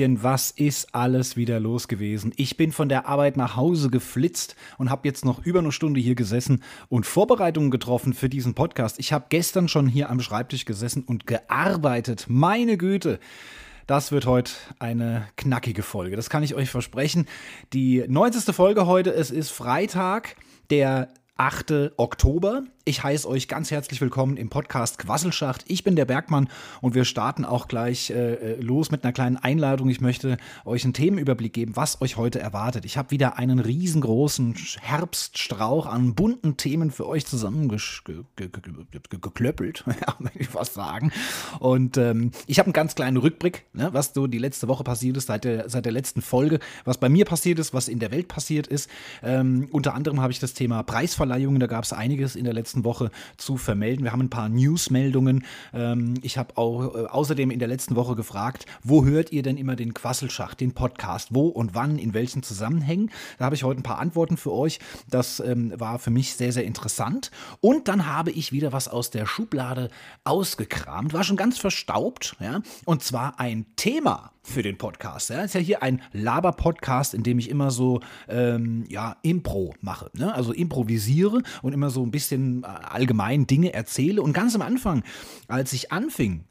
Liebes Lieschen, was ist alles wieder los gewesen? Ich bin von der Arbeit nach Hause geflitzt und habe jetzt noch über eine Stunde hier gesessen und Vorbereitungen getroffen für diesen Podcast. Ich habe gestern schon hier am Schreibtisch gesessen und gearbeitet. Meine Güte. Das wird heute eine knackige Folge. Das kann ich euch versprechen. Die 90. Folge heute. Es ist Freitag, der 8. Oktober. Ich heiße euch ganz herzlich willkommen im Podcast Quasselschacht. Ich bin der Bergmann und wir starten auch gleich äh, äh, los mit einer kleinen Einladung. Ich möchte euch einen Themenüberblick geben, was euch heute erwartet. Ich habe wieder einen riesengroßen Herbststrauch an bunten Themen für euch zusammengeklöppelt, ja, möchte ich was sagen. Und ähm, ich habe einen ganz kleinen Rückblick, ne, was so die letzte Woche passiert ist, seit der, seit der letzten Folge, was bei mir passiert ist, was in der Welt passiert ist. Ähm, unter anderem habe ich das Thema Preisverleihungen, da gab es einiges in der letzten letzten Woche zu vermelden. Wir haben ein paar Newsmeldungen. Ähm, ich habe auch äh, außerdem in der letzten Woche gefragt, wo hört ihr denn immer den Quasselschacht, den Podcast? Wo und wann, in welchen Zusammenhängen? Da habe ich heute ein paar Antworten für euch. Das ähm, war für mich sehr, sehr interessant. Und dann habe ich wieder was aus der Schublade ausgekramt. War schon ganz verstaubt, ja. Und zwar ein Thema für den Podcast. Ja, ist ja hier ein Laber-Podcast, in dem ich immer so ähm, ja Impro mache, ne? also improvisiere und immer so ein bisschen äh, allgemein Dinge erzähle. Und ganz am Anfang, als ich anfing,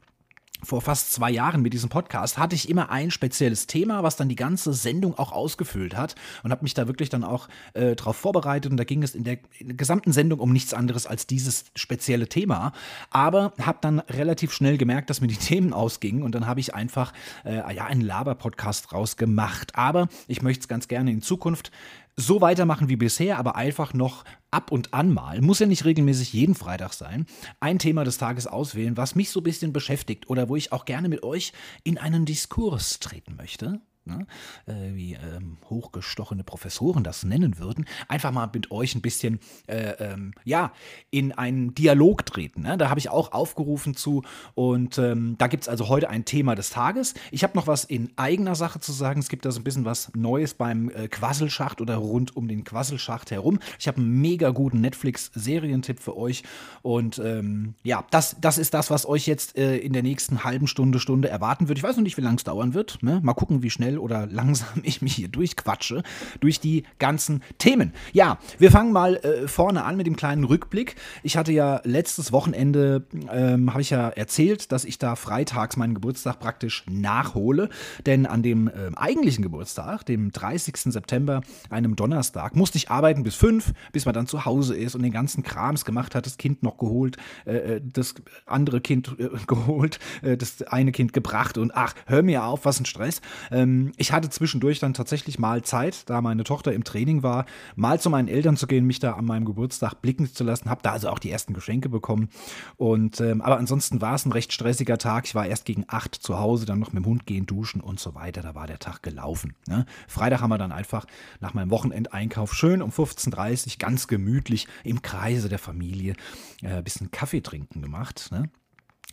vor fast zwei Jahren mit diesem Podcast hatte ich immer ein spezielles Thema, was dann die ganze Sendung auch ausgefüllt hat und habe mich da wirklich dann auch äh, darauf vorbereitet und da ging es in der, in der, gesamten Sendung um nichts anderes als dieses spezielle Thema, aber habe dann relativ schnell gemerkt, dass mir die Themen ausgingen und dann habe ich einfach äh, ja einen Laber-Podcast rausgemacht. Aber ich möchte es ganz gerne in Zukunft so weitermachen wie bisher, aber einfach noch ab und an mal, muss ja nicht regelmäßig jeden Freitag sein, ein Thema des Tages auswählen, was mich so ein bisschen beschäftigt oder wo ich auch gerne mit euch in einen Diskurs treten möchte ne, äh, wie ähm, hochgestochene Professoren das nennen würden, einfach mal mit euch ein bisschen, äh, ähm, ja, in einen Dialog treten. Ne? Da habe ich auch aufgerufen zu und ähm, da gibt es also heute ein Thema des Tages. Ich habe noch was in eigener Sache zu sagen. Es gibt da so ein bisschen was Neues beim äh, Quasselschacht oder rund um den Quasselschacht herum. Ich habe einen mega guten Netflix-Serientipp für euch und ähm, ja, das, das ist das, was euch jetzt äh, in der nächsten halben Stunde, Stunde erwarten wird. Ich weiß noch nicht, wie lange es dauern wird. Ne? Mal gucken, wie schnell oder langsam ich mich hier durchquatsche durch die ganzen Themen. Ja, wir fangen mal äh, vorne an mit dem kleinen Rückblick. Ich hatte ja letztes Wochenende, ähm, habe ich ja erzählt, dass ich da freitags meinen Geburtstag praktisch nachhole. Denn an dem äh, eigentlichen Geburtstag, dem 30. September, einem Donnerstag, musste ich arbeiten bis fünf, bis man dann zu Hause ist und den ganzen Krams gemacht hat, das Kind noch geholt, äh, äh das andere Kind äh, geholt, äh, das eine Kind gebracht und ach, hör mir auf, was ein Stress. Ähm, ich hatte zwischendurch dann tatsächlich mal Zeit, da meine Tochter im Training war, mal zu meinen Eltern zu gehen, mich da an meinem Geburtstag blicken zu lassen. Habe da also auch die ersten Geschenke bekommen. Und ähm, aber ansonsten war es ein recht stressiger Tag. Ich war erst gegen acht zu Hause, dann noch mit dem Hund gehen, duschen und so weiter. Da war der Tag gelaufen. Ne? Freitag haben wir dann einfach nach meinem Wochenendeinkauf schön um 15.30 Uhr ganz gemütlich im Kreise der Familie äh, ein bisschen Kaffee trinken gemacht. Ne?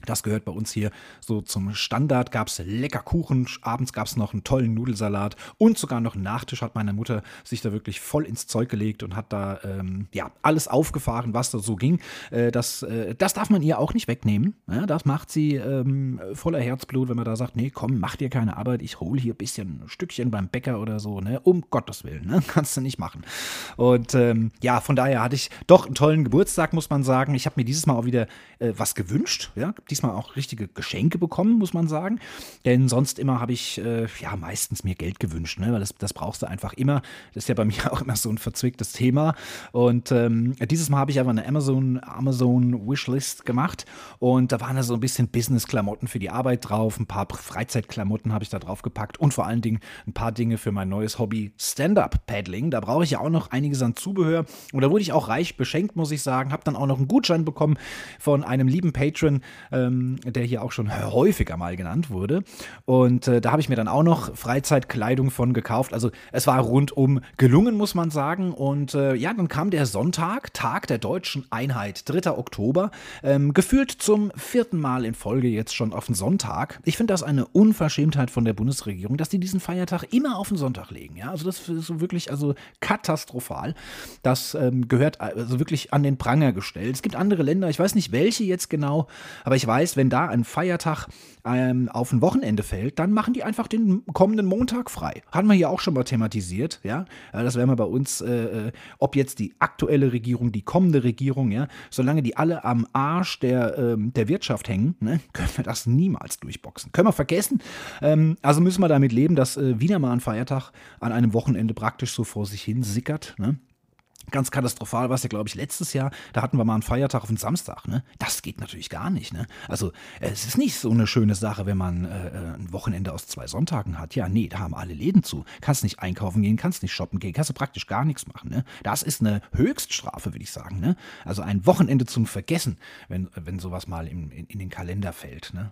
Das gehört bei uns hier so zum Standard. Gab es lecker Kuchen, abends gab es noch einen tollen Nudelsalat und sogar noch einen Nachtisch hat meine Mutter sich da wirklich voll ins Zeug gelegt und hat da ähm, ja alles aufgefahren, was da so ging. Äh, das, äh, das darf man ihr auch nicht wegnehmen. Ja, das macht sie ähm, voller Herzblut, wenn man da sagt, nee, komm, mach dir keine Arbeit, ich hole hier ein bisschen ein Stückchen beim Bäcker oder so. Ne? Um Gottes Willen, ne? kannst du nicht machen. Und ähm, ja, von daher hatte ich doch einen tollen Geburtstag, muss man sagen. Ich habe mir dieses Mal auch wieder äh, was gewünscht. Ja, diesmal auch richtige Geschenke bekommen, muss man sagen. Denn sonst immer habe ich äh, ja meistens mir Geld gewünscht, ne? weil das, das brauchst du einfach immer. Das ist ja bei mir auch immer so ein verzwicktes Thema. Und ähm, dieses Mal habe ich aber eine Amazon, Amazon Wishlist gemacht und da waren da so ein bisschen Business-Klamotten für die Arbeit drauf, ein paar Freizeitklamotten habe ich da drauf gepackt und vor allen Dingen ein paar Dinge für mein neues Hobby Stand-Up-Paddling. Da brauche ich ja auch noch einiges an Zubehör und da wurde ich auch reich beschenkt, muss ich sagen. Habe dann auch noch einen Gutschein bekommen von einem lieben Patron, ähm, der hier auch schon häufiger mal genannt wurde. Und äh, da habe ich mir dann auch noch Freizeitkleidung von gekauft. Also es war rundum gelungen, muss man sagen. Und äh, ja, dann kam der Sonntag, Tag der deutschen Einheit, 3. Oktober, ähm, gefühlt zum vierten Mal in Folge jetzt schon auf den Sonntag. Ich finde das eine Unverschämtheit von der Bundesregierung, dass die diesen Feiertag immer auf den Sonntag legen. Ja, also das ist wirklich also katastrophal. Das ähm, gehört also wirklich an den Pranger gestellt. Es gibt andere Länder, ich weiß nicht welche jetzt genau, aber ich weiß, wenn da ein Feiertag ähm, auf ein Wochenende fällt, dann machen die einfach den kommenden Montag frei. Hatten wir hier auch schon mal thematisiert, ja. Das wäre mal bei uns, äh, äh, ob jetzt die aktuelle Regierung, die kommende Regierung, ja, solange die alle am Arsch der, ähm, der Wirtschaft hängen, ne, können wir das niemals durchboxen. Können wir vergessen. Ähm, also müssen wir damit leben, dass äh, wieder mal ein Feiertag an einem Wochenende praktisch so vor sich hin sickert. Ne? Ganz katastrophal war es ja, glaube ich, letztes Jahr. Da hatten wir mal einen Feiertag auf den Samstag. Ne? Das geht natürlich gar nicht. Ne? Also, es ist nicht so eine schöne Sache, wenn man äh, äh, ein Wochenende aus zwei Sonntagen hat. Ja, nee, da haben alle Läden zu. Kannst nicht einkaufen gehen, kannst nicht shoppen gehen, kannst du praktisch gar nichts machen. Ne? Das ist eine Höchststrafe, würde ich sagen. Ne? Also ein Wochenende zum Vergessen, wenn, wenn sowas mal in, in, in den Kalender fällt. Ne?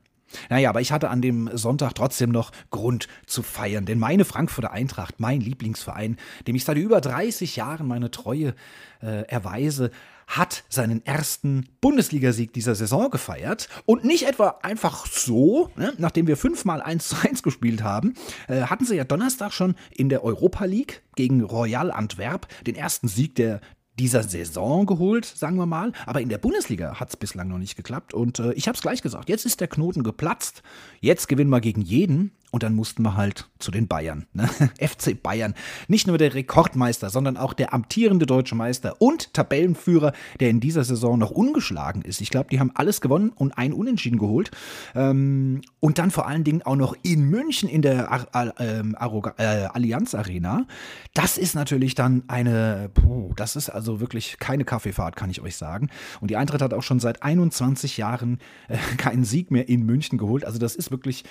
Naja, aber ich hatte an dem Sonntag trotzdem noch Grund zu feiern, denn meine Frankfurter Eintracht, mein Lieblingsverein, dem ich seit über 30 Jahren meine Treue äh, erweise, hat seinen ersten Bundesligasieg dieser Saison gefeiert und nicht etwa einfach so, ne? nachdem wir fünfmal 1 zu 1 gespielt haben, äh, hatten sie ja Donnerstag schon in der Europa League gegen Royal Antwerp den ersten Sieg der dieser Saison geholt, sagen wir mal. Aber in der Bundesliga hat es bislang noch nicht geklappt. Und äh, ich habe es gleich gesagt, jetzt ist der Knoten geplatzt. Jetzt gewinnen wir gegen jeden. Und dann mussten wir halt zu den Bayern. Ne? FC Bayern. Nicht nur der Rekordmeister, sondern auch der amtierende deutsche Meister und Tabellenführer, der in dieser Saison noch ungeschlagen ist. Ich glaube, die haben alles gewonnen und ein Unentschieden geholt. Ähm, und dann vor allen Dingen auch noch in München in der Ar Ar ähm, äh, Allianz Arena. Das ist natürlich dann eine, puh, das ist also wirklich keine Kaffeefahrt, kann ich euch sagen. Und die Eintracht hat auch schon seit 21 Jahren äh, keinen Sieg mehr in München geholt. Also das ist wirklich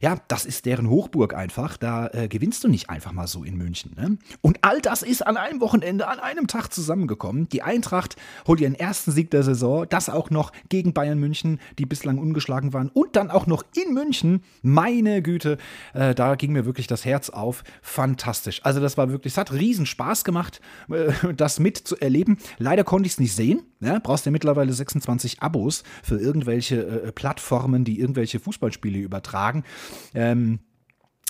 ja, das ist deren Hochburg einfach. Da äh, gewinnst du nicht einfach mal so in München. Ne? Und all das ist an einem Wochenende, an einem Tag zusammengekommen. Die Eintracht holt ihren ersten Sieg der Saison, das auch noch gegen Bayern München, die bislang ungeschlagen waren. Und dann auch noch in München. Meine Güte, äh, da ging mir wirklich das Herz auf. Fantastisch. Also das war wirklich, es hat riesen Spaß gemacht, äh, das mitzuerleben. Leider konnte ich es nicht sehen. Ja, brauchst ja mittlerweile 26 Abos für irgendwelche äh, Plattformen, die irgendwelche Fußballspiele übertragen. Ähm,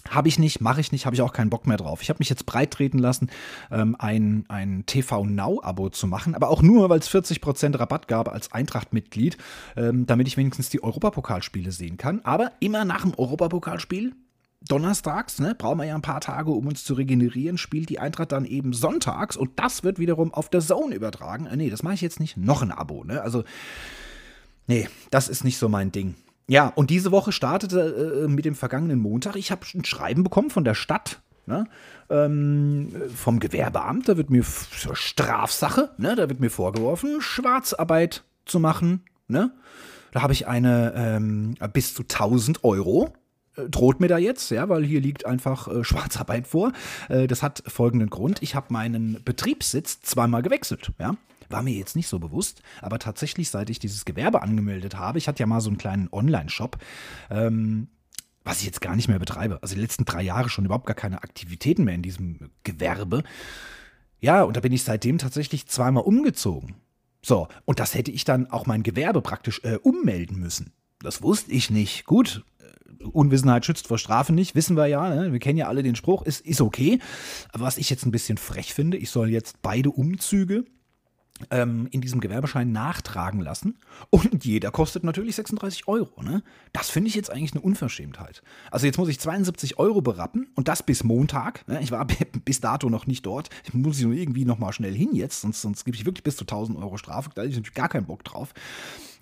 habe ich nicht, mache ich nicht, habe ich auch keinen Bock mehr drauf. Ich habe mich jetzt breit treten lassen, ähm, ein, ein TV Now-Abo zu machen, aber auch nur, weil es 40% Rabatt gab als Eintracht-Mitglied, ähm, damit ich wenigstens die Europapokalspiele sehen kann. Aber immer nach dem Europapokalspiel, donnerstags, ne, brauchen wir ja ein paar Tage, um uns zu regenerieren, spielt die Eintracht dann eben sonntags und das wird wiederum auf der Zone übertragen. Äh, nee, das mache ich jetzt nicht. Noch ein Abo, ne? Also, nee, das ist nicht so mein Ding. Ja, und diese Woche startete äh, mit dem vergangenen Montag. Ich habe ein Schreiben bekommen von der Stadt, ne? ähm, vom Gewerbeamt. Da wird mir Strafsache, ne? da wird mir vorgeworfen, Schwarzarbeit zu machen. Ne? Da habe ich eine ähm, bis zu 1000 Euro äh, droht mir da jetzt, ja, weil hier liegt einfach äh, Schwarzarbeit vor. Äh, das hat folgenden Grund. Ich habe meinen Betriebssitz zweimal gewechselt, ja. War mir jetzt nicht so bewusst, aber tatsächlich, seit ich dieses Gewerbe angemeldet habe, ich hatte ja mal so einen kleinen Online-Shop, ähm, was ich jetzt gar nicht mehr betreibe. Also die letzten drei Jahre schon überhaupt gar keine Aktivitäten mehr in diesem Gewerbe. Ja, und da bin ich seitdem tatsächlich zweimal umgezogen. So, und das hätte ich dann auch mein Gewerbe praktisch äh, ummelden müssen. Das wusste ich nicht. Gut, äh, Unwissenheit schützt vor Strafe nicht, wissen wir ja. Ne? Wir kennen ja alle den Spruch, ist, ist okay. Aber was ich jetzt ein bisschen frech finde, ich soll jetzt beide Umzüge ähm, in diesem Gewerbeschein nachtragen lassen. Und jeder kostet natürlich 36 Euro. Ne? Das finde ich jetzt eigentlich eine Unverschämtheit. Also jetzt muss ich 72 Euro berappen und das bis Montag. Ne? Ich war bis dato noch nicht dort. Ich muss nur irgendwie noch mal schnell hin jetzt, sonst, sonst gebe ich wirklich bis zu 1000 Euro Strafe. Da habe ich natürlich gar keinen Bock drauf.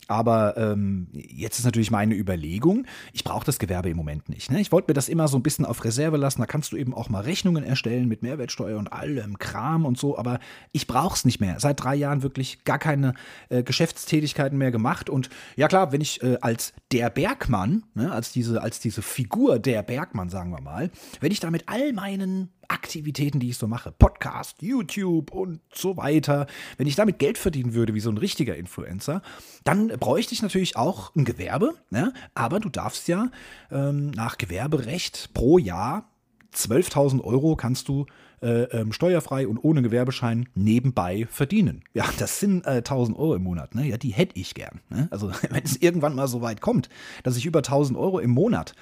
Aber ähm, jetzt ist natürlich meine Überlegung, ich brauche das Gewerbe im Moment nicht. Ne? Ich wollte mir das immer so ein bisschen auf Reserve lassen. Da kannst du eben auch mal Rechnungen erstellen mit Mehrwertsteuer und allem Kram und so. Aber ich brauche es nicht mehr. Seit drei Jahren wirklich gar keine äh, Geschäftstätigkeiten mehr gemacht. Und ja klar, wenn ich äh, als der Bergmann, ne, als, diese, als diese Figur der Bergmann, sagen wir mal, wenn ich da mit all meinen Aktivitäten, die ich so mache, Podcast, YouTube und so weiter, wenn ich damit Geld verdienen würde wie so ein richtiger Influencer, dann bräuchte ich natürlich auch ein Gewerbe, ne? aber du darfst ja ähm, nach Gewerberecht pro Jahr 12.000 Euro kannst du äh, ähm, steuerfrei und ohne Gewerbeschein nebenbei verdienen. Ja, das sind äh, 1000 Euro im Monat. Ne? Ja, die hätte ich gern. Ne? Also wenn es irgendwann mal so weit kommt, dass ich über 1000 Euro im Monat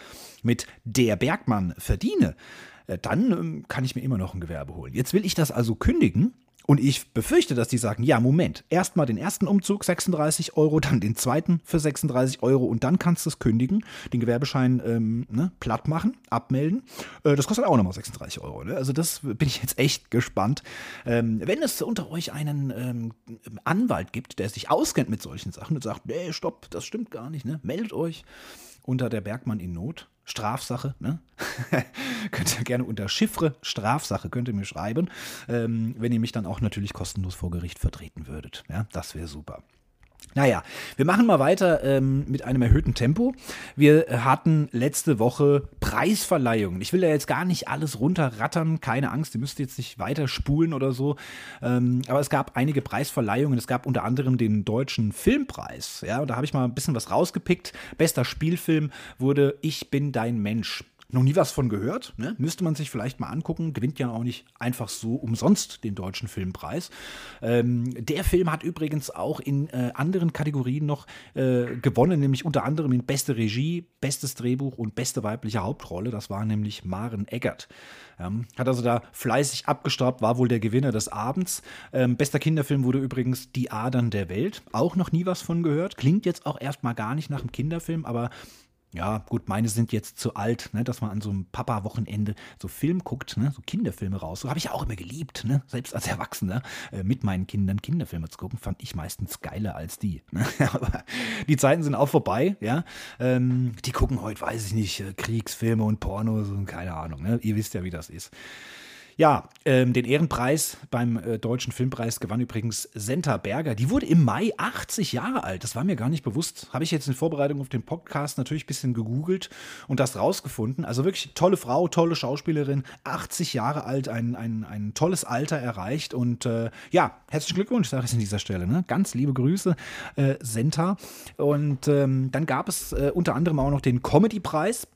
mit der Bergmann verdiene, dann ähm, kann ich mir immer noch ein Gewerbe holen. Jetzt will ich das also kündigen Und ich befürchte, dass die sagen, ja, Moment, erstmal den ersten Umzug 36 Euro, dann den zweiten für 36 Euro und dann kannst du es kündigen, den Gewerbeschein ähm, ne, platt machen, abmelden. Äh, das kostet auch nochmal 36 Euro. Ne? Also das bin ich jetzt echt gespannt. Ähm, wenn es unter euch einen ähm, Anwalt gibt, der sich auskennt mit solchen Sachen und sagt, nee, stopp, das stimmt gar nicht, ne? meldet euch unter der Bergmann in Not. Strafsache, ne? könnt ihr gerne unter Chiffre Strafsache könnt ihr mir schreiben, ähm, wenn ihr mich dann auch natürlich kostenlos vor Gericht vertreten würdet. Ja, das wäre super. Naja, wir machen mal weiter ähm, mit einem erhöhten Tempo. Wir hatten letzte Woche Preisverleihungen. Ich will ja jetzt gar nicht alles runterrattern, keine Angst, ihr müsst jetzt nicht weiter spulen oder so. Ähm, aber es gab einige Preisverleihungen. Es gab unter anderem den Deutschen Filmpreis. Ja, und da habe ich mal ein bisschen was rausgepickt. Bester Spielfilm wurde Ich bin dein Mensch noch nie was von gehört. Ne? Müsste man sich vielleicht mal angucken. Gewinnt ja auch nicht einfach so umsonst den deutschen Filmpreis. Ähm, der Film hat übrigens auch in äh, anderen Kategorien noch äh, gewonnen, nämlich unter anderem in beste Regie, bestes Drehbuch und beste weibliche Hauptrolle. Das war nämlich Maren Eggert. Ähm, hat also da fleißig abgestaubt, war wohl der Gewinner des Abends. Ähm, bester Kinderfilm wurde übrigens Die Adern der Welt. Auch noch nie was von gehört. Klingt jetzt auch erstmal gar nicht nach einem Kinderfilm, aber ja, gut, meine sind jetzt zu alt, ne, dass man an so einem Papa-Wochenende so Film guckt, ne, so Kinderfilme raus. So habe ich ja auch immer geliebt, ne, selbst als Erwachsener äh, mit meinen Kindern Kinderfilme zu gucken, fand ich meistens geiler als die. Ne? Aber die Zeiten sind auch vorbei, ja. Ähm, die gucken heute, weiß ich nicht, äh, Kriegsfilme und Pornos und keine Ahnung, ne? Ihr wisst ja, wie das ist. Ja, ähm, den Ehrenpreis beim äh, Deutschen Filmpreis gewann übrigens Senta Berger. Die wurde im Mai 80 Jahre alt. Das war mir gar nicht bewusst. Habe ich jetzt in Vorbereitung auf den Podcast natürlich ein bisschen gegoogelt und das rausgefunden. Also wirklich tolle Frau, tolle Schauspielerin, 80 Jahre alt, ein, ein, ein tolles Alter erreicht. Und äh, ja, herzlichen Glückwunsch, sage ich an dieser Stelle. Ne? Ganz liebe Grüße, äh, Senta. Und ähm, dann gab es äh, unter anderem auch noch den Comedy-Preis.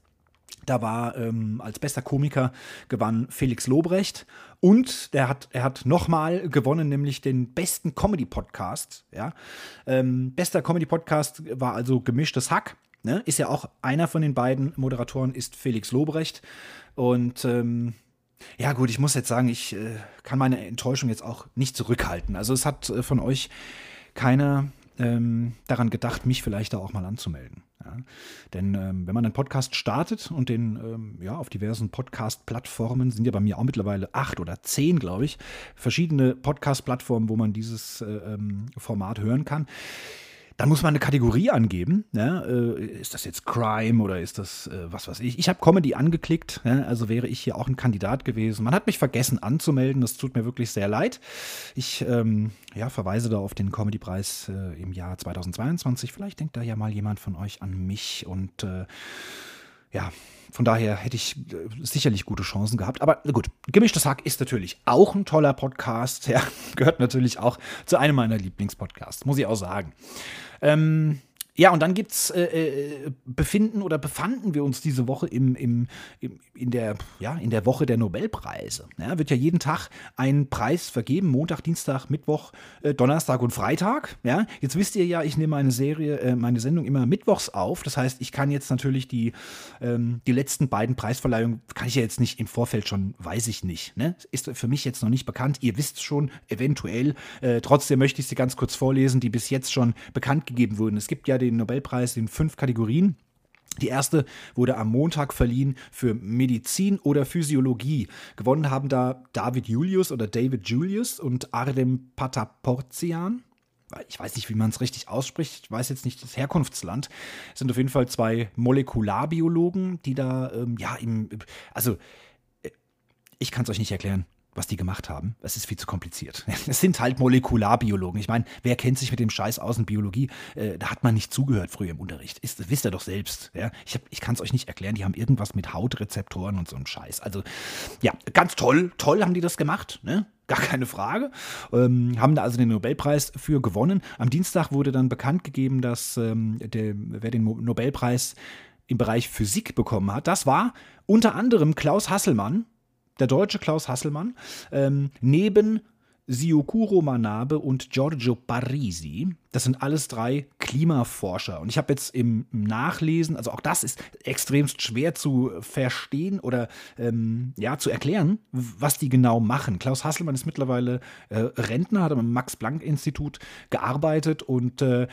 Da war ähm, als bester Komiker gewann Felix Lobrecht und der hat, er hat nochmal gewonnen, nämlich den besten Comedy-Podcast. Ja? Ähm, bester Comedy-Podcast war also gemischtes Hack. Ne? Ist ja auch einer von den beiden Moderatoren, ist Felix Lobrecht. Und ähm, ja, gut, ich muss jetzt sagen, ich äh, kann meine Enttäuschung jetzt auch nicht zurückhalten. Also es hat äh, von euch keiner ähm, daran gedacht, mich vielleicht da auch mal anzumelden. Ja? Denn ähm, wenn man einen Podcast startet und den ähm, ja, auf diversen Podcast-Plattformen sind ja bei mir auch mittlerweile acht oder zehn, glaube ich, verschiedene Podcast-Plattformen, wo man dieses äh, ähm, Format hören kann dann muss man eine Kategorie angeben. Ja? Äh, ist das jetzt Crime oder ist das äh, was weiß ich? Ich habe Comedy angeklickt, ja? also wäre ich hier auch ein Kandidat gewesen. Man hat mich vergessen anzumelden, das tut mir wirklich sehr leid. Ich ähm, ja, verweise da auf den Comedy-Preis äh, im Jahr 2022. Vielleicht denkt da ja mal jemand von euch an mich und äh, ja, von daher hätte ich äh, sicherlich gute Chancen gehabt. Aber gut, Gemischtes Hack ist natürlich auch ein toller Podcast. Ja, gehört natürlich auch zu einem meiner Lieblingspodcasts, muss ich auch sagen. Ähm, ja, und dann gibt's äh, äh, befinden oder befanden wir uns diese Woche im, im, im, in, der, ja, in der Woche der Nobelpreise. Ja, wird ja jeden Tag ein Preis vergeben, Montag, Dienstag, Mittwoch, äh, Donnerstag und Freitag. Ja, jetzt wisst ihr ja, ich nehme meine Serie, äh, meine Sendung immer mittwochs auf. Das heißt, ich kann jetzt natürlich die, ähm, die letzten beiden Preisverleihungen, kann ich ja jetzt nicht im Vorfeld schon, weiß ich nicht. Ne? Ist für mich jetzt noch nicht bekannt. Ihr wisst schon, eventuell. Äh, trotzdem möchte ich sie ganz kurz vorlesen, die bis jetzt schon bekannt gegeben wurden. Es gibt ja den Nobelpreis in fünf Kategorien. Die erste wurde am Montag verliehen für Medizin oder Physiologie. Gewonnen haben da David Julius oder David Julius und Ardem Pataporzian. Ich weiß nicht, wie man es richtig ausspricht. Ich weiß jetzt nicht das Herkunftsland. Es sind auf jeden Fall zwei Molekularbiologen, die da, ähm, ja, im, also, äh, ich kann es euch nicht erklären was die gemacht haben. Das ist viel zu kompliziert. Es sind halt Molekularbiologen. Ich meine, wer kennt sich mit dem Scheiß aus in Biologie? Äh, da hat man nicht zugehört früher im Unterricht. Ist, wisst ihr doch selbst. Ja? Ich, ich kann es euch nicht erklären. Die haben irgendwas mit Hautrezeptoren und so einem Scheiß. Also, ja, ganz toll. Toll haben die das gemacht. Ne? Gar keine Frage. Ähm, haben da also den Nobelpreis für gewonnen. Am Dienstag wurde dann bekannt gegeben, dass ähm, der, wer den Nobelpreis im Bereich Physik bekommen hat. Das war unter anderem Klaus Hasselmann, der deutsche Klaus Hasselmann, ähm, neben Siokuro Manabe und Giorgio Parisi. Das sind alles drei Klimaforscher. Und ich habe jetzt im Nachlesen, also auch das ist extremst schwer zu verstehen oder ähm, ja, zu erklären, was die genau machen. Klaus Hasselmann ist mittlerweile äh, Rentner, hat am Max-Planck-Institut gearbeitet und äh,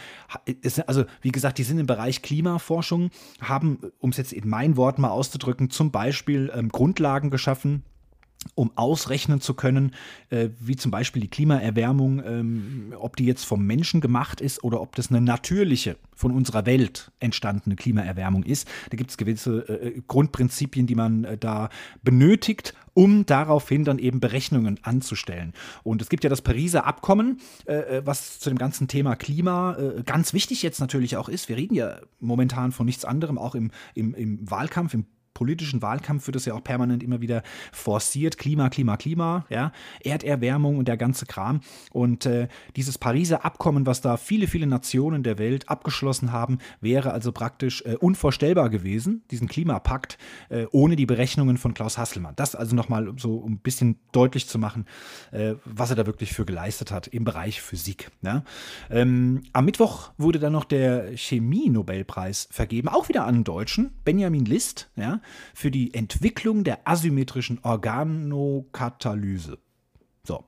ist, also wie gesagt, die sind im Bereich Klimaforschung, haben, um es jetzt in meinen Worten mal auszudrücken, zum Beispiel ähm, Grundlagen geschaffen um ausrechnen zu können, äh, wie zum Beispiel die Klimaerwärmung, ähm, ob die jetzt vom Menschen gemacht ist oder ob das eine natürliche, von unserer Welt entstandene Klimaerwärmung ist. Da gibt es gewisse äh, Grundprinzipien, die man äh, da benötigt, um daraufhin dann eben Berechnungen anzustellen. Und es gibt ja das Pariser Abkommen, äh, äh, was zu dem ganzen Thema Klima äh, ganz wichtig jetzt natürlich auch ist. Wir reden ja momentan von nichts anderem, auch im, im, im Wahlkampf, im politischen Wahlkampf wird es ja auch permanent immer wieder forciert. Klima, Klima, Klima, ja, Erderwärmung und der ganze Kram. Und äh, dieses Pariser Abkommen, was da viele, viele Nationen der Welt abgeschlossen haben, wäre also praktisch äh, unvorstellbar gewesen, diesen Klimapakt, äh, ohne die Berechnungen von Klaus Hasselmann. Das also nochmal so um ein bisschen deutlich zu machen, äh, was er da wirklich für geleistet hat im Bereich Physik. Ja. Ähm, am Mittwoch wurde dann noch der Chemie-Nobelpreis vergeben, auch wieder an einen Deutschen, Benjamin List, ja, für die Entwicklung der asymmetrischen Organokatalyse. So,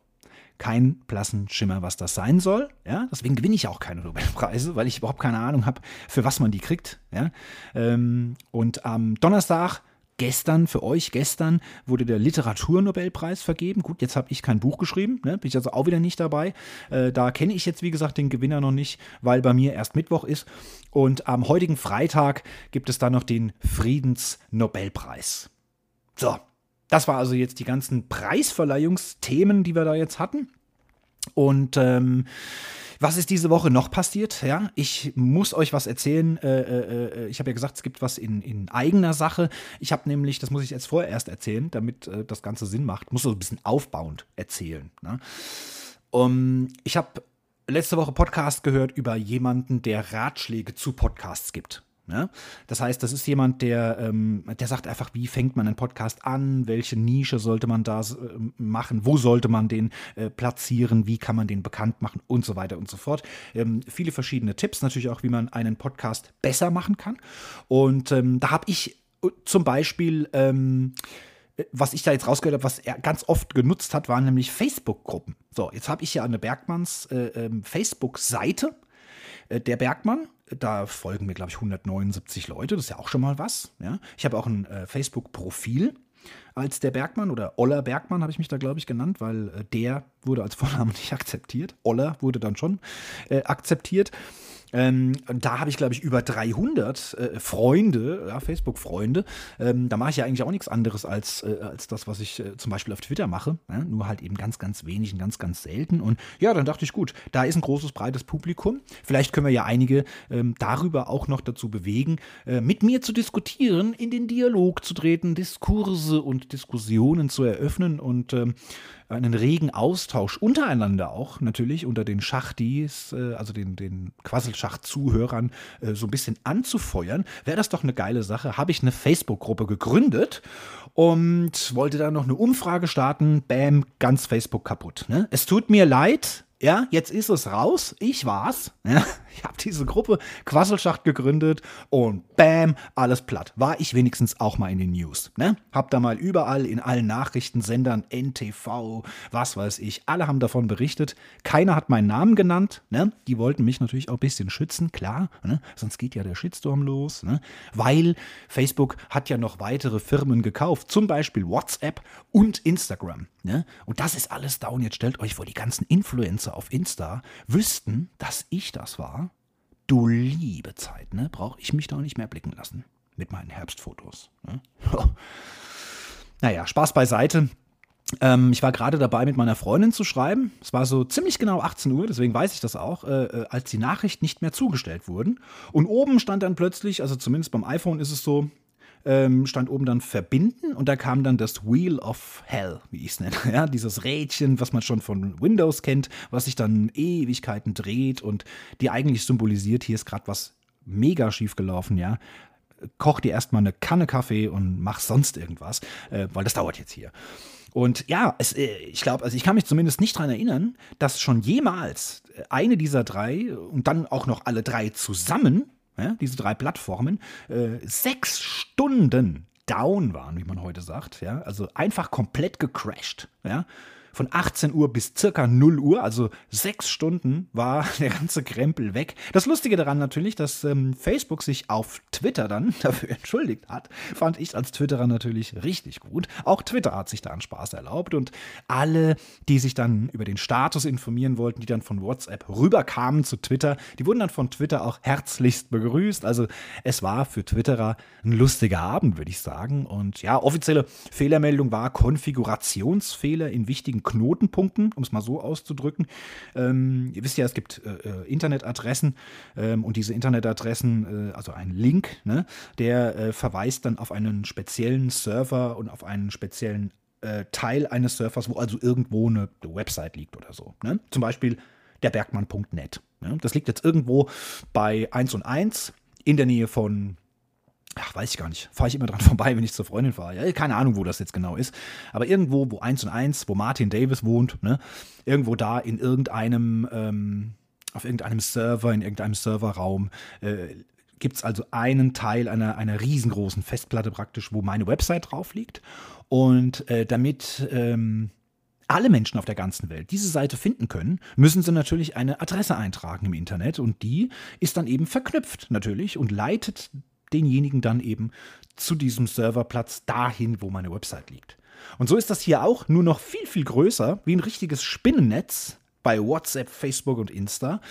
kein blassen Schimmer, was das sein soll. Ja, deswegen gewinne ich auch keine Nobelpreise, weil ich überhaupt keine Ahnung habe, für was man die kriegt. Ja, ähm, und am Donnerstag Gestern, für euch gestern, wurde der Literaturnobelpreis vergeben. Gut, jetzt habe ich kein Buch geschrieben, ne? bin ich also auch wieder nicht dabei. Äh, da kenne ich jetzt, wie gesagt, den Gewinner noch nicht, weil bei mir erst Mittwoch ist. Und am heutigen Freitag gibt es dann noch den Friedensnobelpreis. So, das war also jetzt die ganzen Preisverleihungsthemen, die wir da jetzt hatten. Und ähm, was ist diese Woche noch passiert? Ja, ich muss euch was erzählen. Äh, äh, äh ich habe ja gesagt, es gibt was in, in eigener Sache. Ich habe nämlich, das muss ich jetzt vorher erst erzählen, damit äh, das Ganze Sinn macht, muss so ein bisschen aufbauend erzählen. Ne? Um, ich habe letzte Woche Podcast gehört über jemanden, der Ratschläge zu Podcasts gibt. Ne? Das heißt, das ist jemand, der, ähm, der sagt einfach, wie fängt man einen Podcast an, welche Nische sollte man da äh, machen, wo sollte man den äh, platzieren, wie kann man den bekannt machen und so weiter und so fort. Ähm, viele verschiedene Tipps, natürlich auch, wie man einen Podcast besser machen kann. Und ähm, da habe ich äh, zum Beispiel ähm, äh, was ich da jetzt rausgehört habe, was er ganz oft genutzt hat, waren nämlich Facebook-Gruppen. So, jetzt habe ich ja eine Bergmanns äh, ähm, Facebook-Seite. Äh, der Bergmann, da folgen mir, glaube ich, 179 Leute. Das ist ja auch schon mal was. Ja? Ich habe auch ein äh, Facebook-Profil als der Bergmann oder Oller Bergmann habe ich mich da, glaube ich, genannt, weil äh, der wurde als Vorname nicht akzeptiert. Oller wurde dann schon äh, akzeptiert. Ähm, da habe ich, glaube ich, über 300 äh, Freunde, ja, Facebook-Freunde. Ähm, da mache ich ja eigentlich auch nichts anderes als, äh, als das, was ich äh, zum Beispiel auf Twitter mache. Ja? Nur halt eben ganz, ganz wenig und ganz, ganz selten. Und ja, dann dachte ich, gut, da ist ein großes, breites Publikum. Vielleicht können wir ja einige ähm, darüber auch noch dazu bewegen, äh, mit mir zu diskutieren, in den Dialog zu treten, Diskurse und Diskussionen zu eröffnen und ähm, einen regen Austausch untereinander auch natürlich unter den Schachtis, äh, also den, den Quasselschacht-Zuhörern äh, so ein bisschen anzufeuern, wäre das doch eine geile Sache. Habe ich eine Facebook-Gruppe gegründet und wollte da noch eine Umfrage starten. Bam, ganz Facebook kaputt. Ne? Es tut mir leid, ja, jetzt ist es raus. Ich war's. Ja, ich habe diese Gruppe Quasselschacht gegründet und bam, alles platt. War ich wenigstens auch mal in den News. Ne? Hab da mal überall in allen Nachrichtensendern, NTV, was weiß ich, alle haben davon berichtet. Keiner hat meinen Namen genannt. Ne? Die wollten mich natürlich auch ein bisschen schützen, klar. Ne? Sonst geht ja der Shitstorm los. Ne? Weil Facebook hat ja noch weitere Firmen gekauft, zum Beispiel WhatsApp und Instagram. Ne? Und das ist alles down. Jetzt stellt euch vor, die ganzen Influencer auf Insta wüssten, dass ich das war. Du liebe Zeit, ne? Brauche ich mich da nicht mehr blicken lassen mit meinen Herbstfotos. Ne? naja, Spaß beiseite. Ähm, ich war gerade dabei, mit meiner Freundin zu schreiben. Es war so ziemlich genau 18 Uhr, deswegen weiß ich das auch, äh, äh, als die Nachrichten nicht mehr zugestellt wurden. Und oben stand dann plötzlich, also zumindest beim iPhone ist es so, ähm, stand oben dann verbinden und da kam dann das Wheel of Hell, wie ich es nenne. Ja, dieses Rädchen, was man schon von Windows kennt, was sich dann Ewigkeiten dreht und die eigentlich symbolisiert, hier ist gerade was mega schief gelaufen, ja. Koch dir erstmal eine Kanne Kaffee und mach sonst irgendwas, äh, weil das dauert jetzt hier. Und ja, es, äh, ich glaube, also ich kann mich zumindest nicht daran erinnern, dass schon jemals eine dieser drei und dann auch noch alle drei zusammen, ja, diese drei Plattformen, äh, sechs Stunden down waren, wie man heute sagt. Ja? Also einfach komplett gecrashed. Ja? Von 18 Uhr bis circa 0 Uhr, also sechs Stunden, war der ganze Krempel weg. Das Lustige daran natürlich, dass ähm, Facebook sich auf Twitter dann dafür entschuldigt hat, fand ich als Twitterer natürlich richtig gut. Auch Twitter hat sich da einen Spaß erlaubt und alle, die sich dann über den Status informieren wollten, die dann von WhatsApp rüberkamen zu Twitter, die wurden dann von Twitter auch herzlichst begrüßt. Also es war für Twitterer ein lustiger Abend, würde ich sagen. Und ja, offizielle Fehlermeldung war Konfigurationsfehler in wichtigen Knotenpunkten, um es mal so auszudrücken. Ähm, ihr wisst ja, es gibt äh, äh, Internetadressen ähm, und diese Internetadressen, äh, also ein Link, ne, der äh, verweist dann auf einen speziellen Server und auf einen speziellen äh, Teil eines Servers, wo also irgendwo eine Website liegt oder so. Ne? Zum Beispiel der Bergmann.net. Ne? Das liegt jetzt irgendwo bei 1 und 1 in der Nähe von ach, weiß ich gar nicht, fahre ich immer dran vorbei, wenn ich zur Freundin fahre. Ja, keine Ahnung, wo das jetzt genau ist. Aber irgendwo, wo eins und eins, wo Martin Davis wohnt, ne, irgendwo da in irgendeinem, ähm, auf irgendeinem Server, in irgendeinem Serverraum, äh, gibt es also einen Teil einer, einer riesengroßen Festplatte praktisch, wo meine Website drauf liegt. Und äh, damit ähm, alle Menschen auf der ganzen Welt diese Seite finden können, müssen sie natürlich eine Adresse eintragen im Internet und die ist dann eben verknüpft natürlich und leitet denjenigen dann eben zu diesem Serverplatz dahin, wo meine Website liegt. Und so ist das hier auch nur noch viel, viel größer, wie ein richtiges Spinnennetz bei WhatsApp, Facebook und Insta.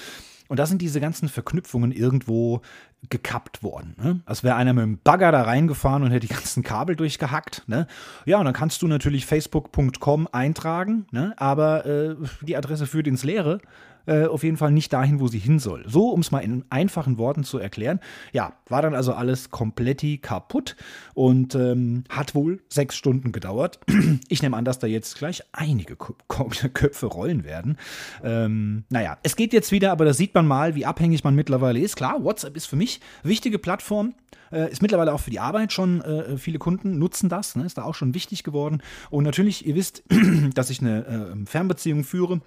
Und da sind diese ganzen Verknüpfungen irgendwo gekappt worden. Ne? Als wäre einer mit dem Bagger da reingefahren und hätte die ganzen Kabel durchgehackt. Ne? Ja, und dann kannst du natürlich facebook.com eintragen, ne? aber äh, die Adresse führt ins Leere äh, auf jeden Fall nicht dahin, wo sie hin soll. So, um es mal in einfachen Worten zu erklären. Ja, war dann also alles komplett kaputt und ähm, hat wohl sechs Stunden gedauert. Ich nehme an, dass da jetzt gleich einige Köpfe rollen werden. Ähm, naja, es geht jetzt wieder, aber da sieht man mal, wie abhängig man mittlerweile ist. Klar, WhatsApp ist für mich wichtige Plattform. Äh, ist mittlerweile auch für die Arbeit schon, äh, viele Kunden nutzen das, ne, ist da auch schon wichtig geworden. Und natürlich, ihr wisst, dass ich eine äh, Fernbeziehung führe.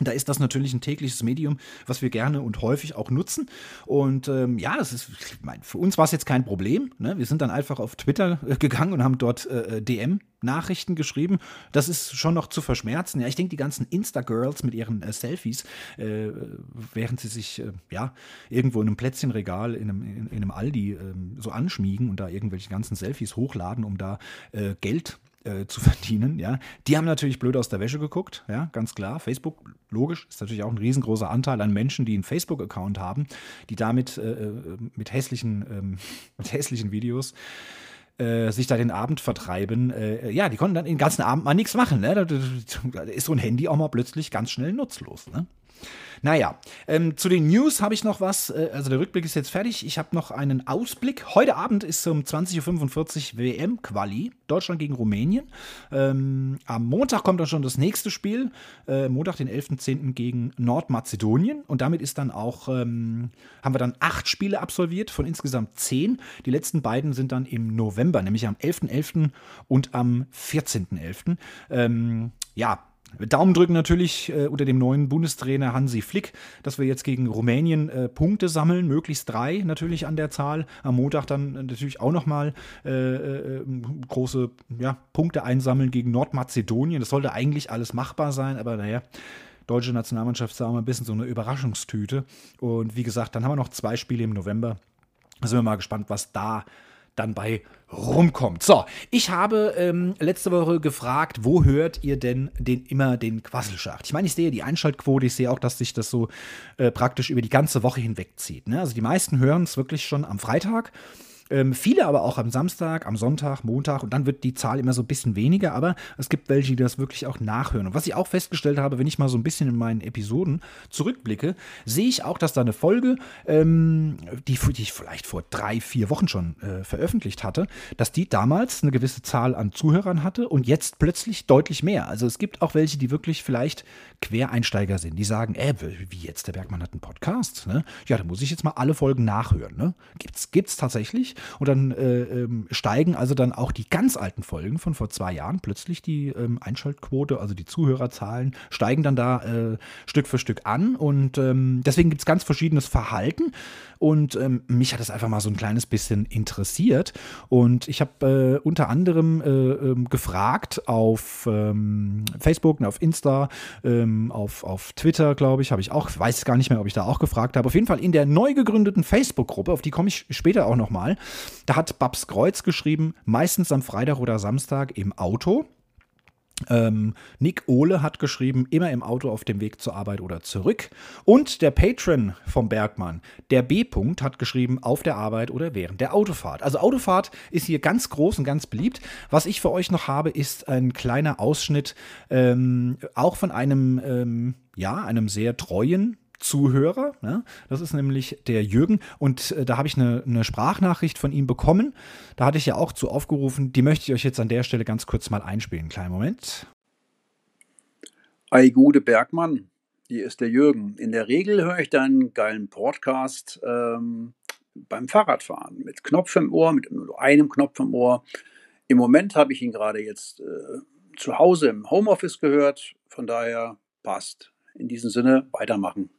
Da ist das natürlich ein tägliches Medium, was wir gerne und häufig auch nutzen. Und ähm, ja, es ist, mein, für uns war es jetzt kein Problem. Ne? Wir sind dann einfach auf Twitter äh, gegangen und haben dort äh, äh DM Nachrichten geschrieben. Das ist schon noch zu verschmerzen. Ja, ich denke, die ganzen Insta-Girls mit ihren äh, Selfies, äh, während sie sich äh, ja irgendwo in einem Plätzchenregal in einem, in, in einem Aldi ähm, so anschmiegen und da irgendwelche ganzen Selfies hochladen, um da äh, Geld äh, zu verdienen, ja. Die haben natürlich blöd aus der Wäsche geguckt, ja, ganz klar. Facebook, logisch, ist natürlich auch ein riesengroßer Anteil an Menschen, die einen Facebook-Account haben, die damit äh, äh mit hässlichen, ähm, mit hässlichen Videos äh, sich da den Abend vertreiben. Ja, die konnten dann den ganzen Abend mal nichts machen. Ne? Da ist so ein Handy auch mal plötzlich ganz schnell nutzlos. Ne? Naja, ähm, zu den News habe ich noch was. Äh, also der Rückblick ist jetzt fertig. Ich habe noch einen Ausblick. Heute Abend ist um 20.45 Uhr WM-Quali. Deutschland gegen Rumänien. Ähm, am Montag kommt dann schon das nächste Spiel. Äh, Montag, den 11.10. gegen Nordmazedonien. Und damit ist dann auch, ähm, haben wir dann acht Spiele absolviert von insgesamt zehn. Die letzten beiden sind dann im November, nämlich am 11.11. .11. und am 14.11. Ähm, ja, Daumen drücken natürlich äh, unter dem neuen Bundestrainer Hansi Flick, dass wir jetzt gegen Rumänien äh, Punkte sammeln, möglichst drei natürlich an der Zahl. Am Montag dann natürlich auch nochmal äh, äh, große ja, Punkte einsammeln gegen Nordmazedonien. Das sollte eigentlich alles machbar sein, aber naja, deutsche Nationalmannschaft sagen wir ein bisschen so eine Überraschungstüte. Und wie gesagt, dann haben wir noch zwei Spiele im November. Da sind wir mal gespannt, was da dann bei rumkommt. So, ich habe ähm, letzte Woche gefragt, wo hört ihr denn den, immer den Quasselschacht? Ich meine, ich sehe die Einschaltquote, ich sehe auch, dass sich das so äh, praktisch über die ganze Woche hinweg zieht. Ne? Also die meisten hören es wirklich schon am Freitag ähm, viele aber auch am Samstag, am Sonntag, Montag und dann wird die Zahl immer so ein bisschen weniger, aber es gibt welche, die das wirklich auch nachhören. Und was ich auch festgestellt habe, wenn ich mal so ein bisschen in meinen Episoden zurückblicke, sehe ich auch, dass da eine Folge, ähm, die, die, ich vielleicht vor drei, vier Wochen schon äh, veröffentlicht hatte, dass die damals eine gewisse Zahl an Zuhörern hatte und jetzt plötzlich deutlich mehr. Also es gibt auch welche, die wirklich vielleicht Quereinsteiger sind, die sagen, äh, wie jetzt, der Bergmann hat einen Podcast, ne? Ja, da muss ich jetzt mal alle Folgen nachhören, ne? Gibt's, gibt's tatsächlich. Und dann äh, ähm, steigen also dann auch die ganz alten Folgen von vor zwei Jahren plötzlich die ähm, Einschaltquote, also die Zuhörerzahlen, steigen dann da äh, Stück für Stück an. Und ähm, deswegen gibt es ganz verschiedenes Verhalten. Und ähm, mich hat das einfach mal so ein kleines bisschen interessiert. Und ich habe äh, unter anderem äh, ähm, gefragt auf ähm, Facebook auf Insta, ähm, auf, auf Twitter, glaube ich, habe ich auch, weiß gar nicht mehr, ob ich da auch gefragt habe. Auf jeden Fall in der neu gegründeten Facebook-Gruppe, auf die komme ich später auch nochmal, da hat Babs Kreuz geschrieben, meistens am Freitag oder Samstag im Auto. Ähm, Nick Ohle hat geschrieben, immer im Auto auf dem Weg zur Arbeit oder zurück. Und der Patron vom Bergmann, der B. -Punkt, hat geschrieben, auf der Arbeit oder während der Autofahrt. Also Autofahrt ist hier ganz groß und ganz beliebt. Was ich für euch noch habe, ist ein kleiner Ausschnitt, ähm, auch von einem, ähm, ja, einem sehr treuen Zuhörer. Ne? Das ist nämlich der Jürgen. Und äh, da habe ich eine, eine, Sprachnachricht von ihm bekommen. Da hatte ich ja auch zu aufgerufen. Die möchte ich euch jetzt an der Stelle ganz kurz mal einspielen. Kleinen Moment. Ei, gute Bergmann. Hier ist der Jürgen. In der Regel höre ich deinen geilen Podcast ähm, beim Fahrradfahren mit Knopf im Ohr, mit einem Knopf im Ohr. Im Moment habe ich ihn gerade jetzt äh, zu Hause im Homeoffice gehört. Von daher passt. In diesem Sinne weitermachen.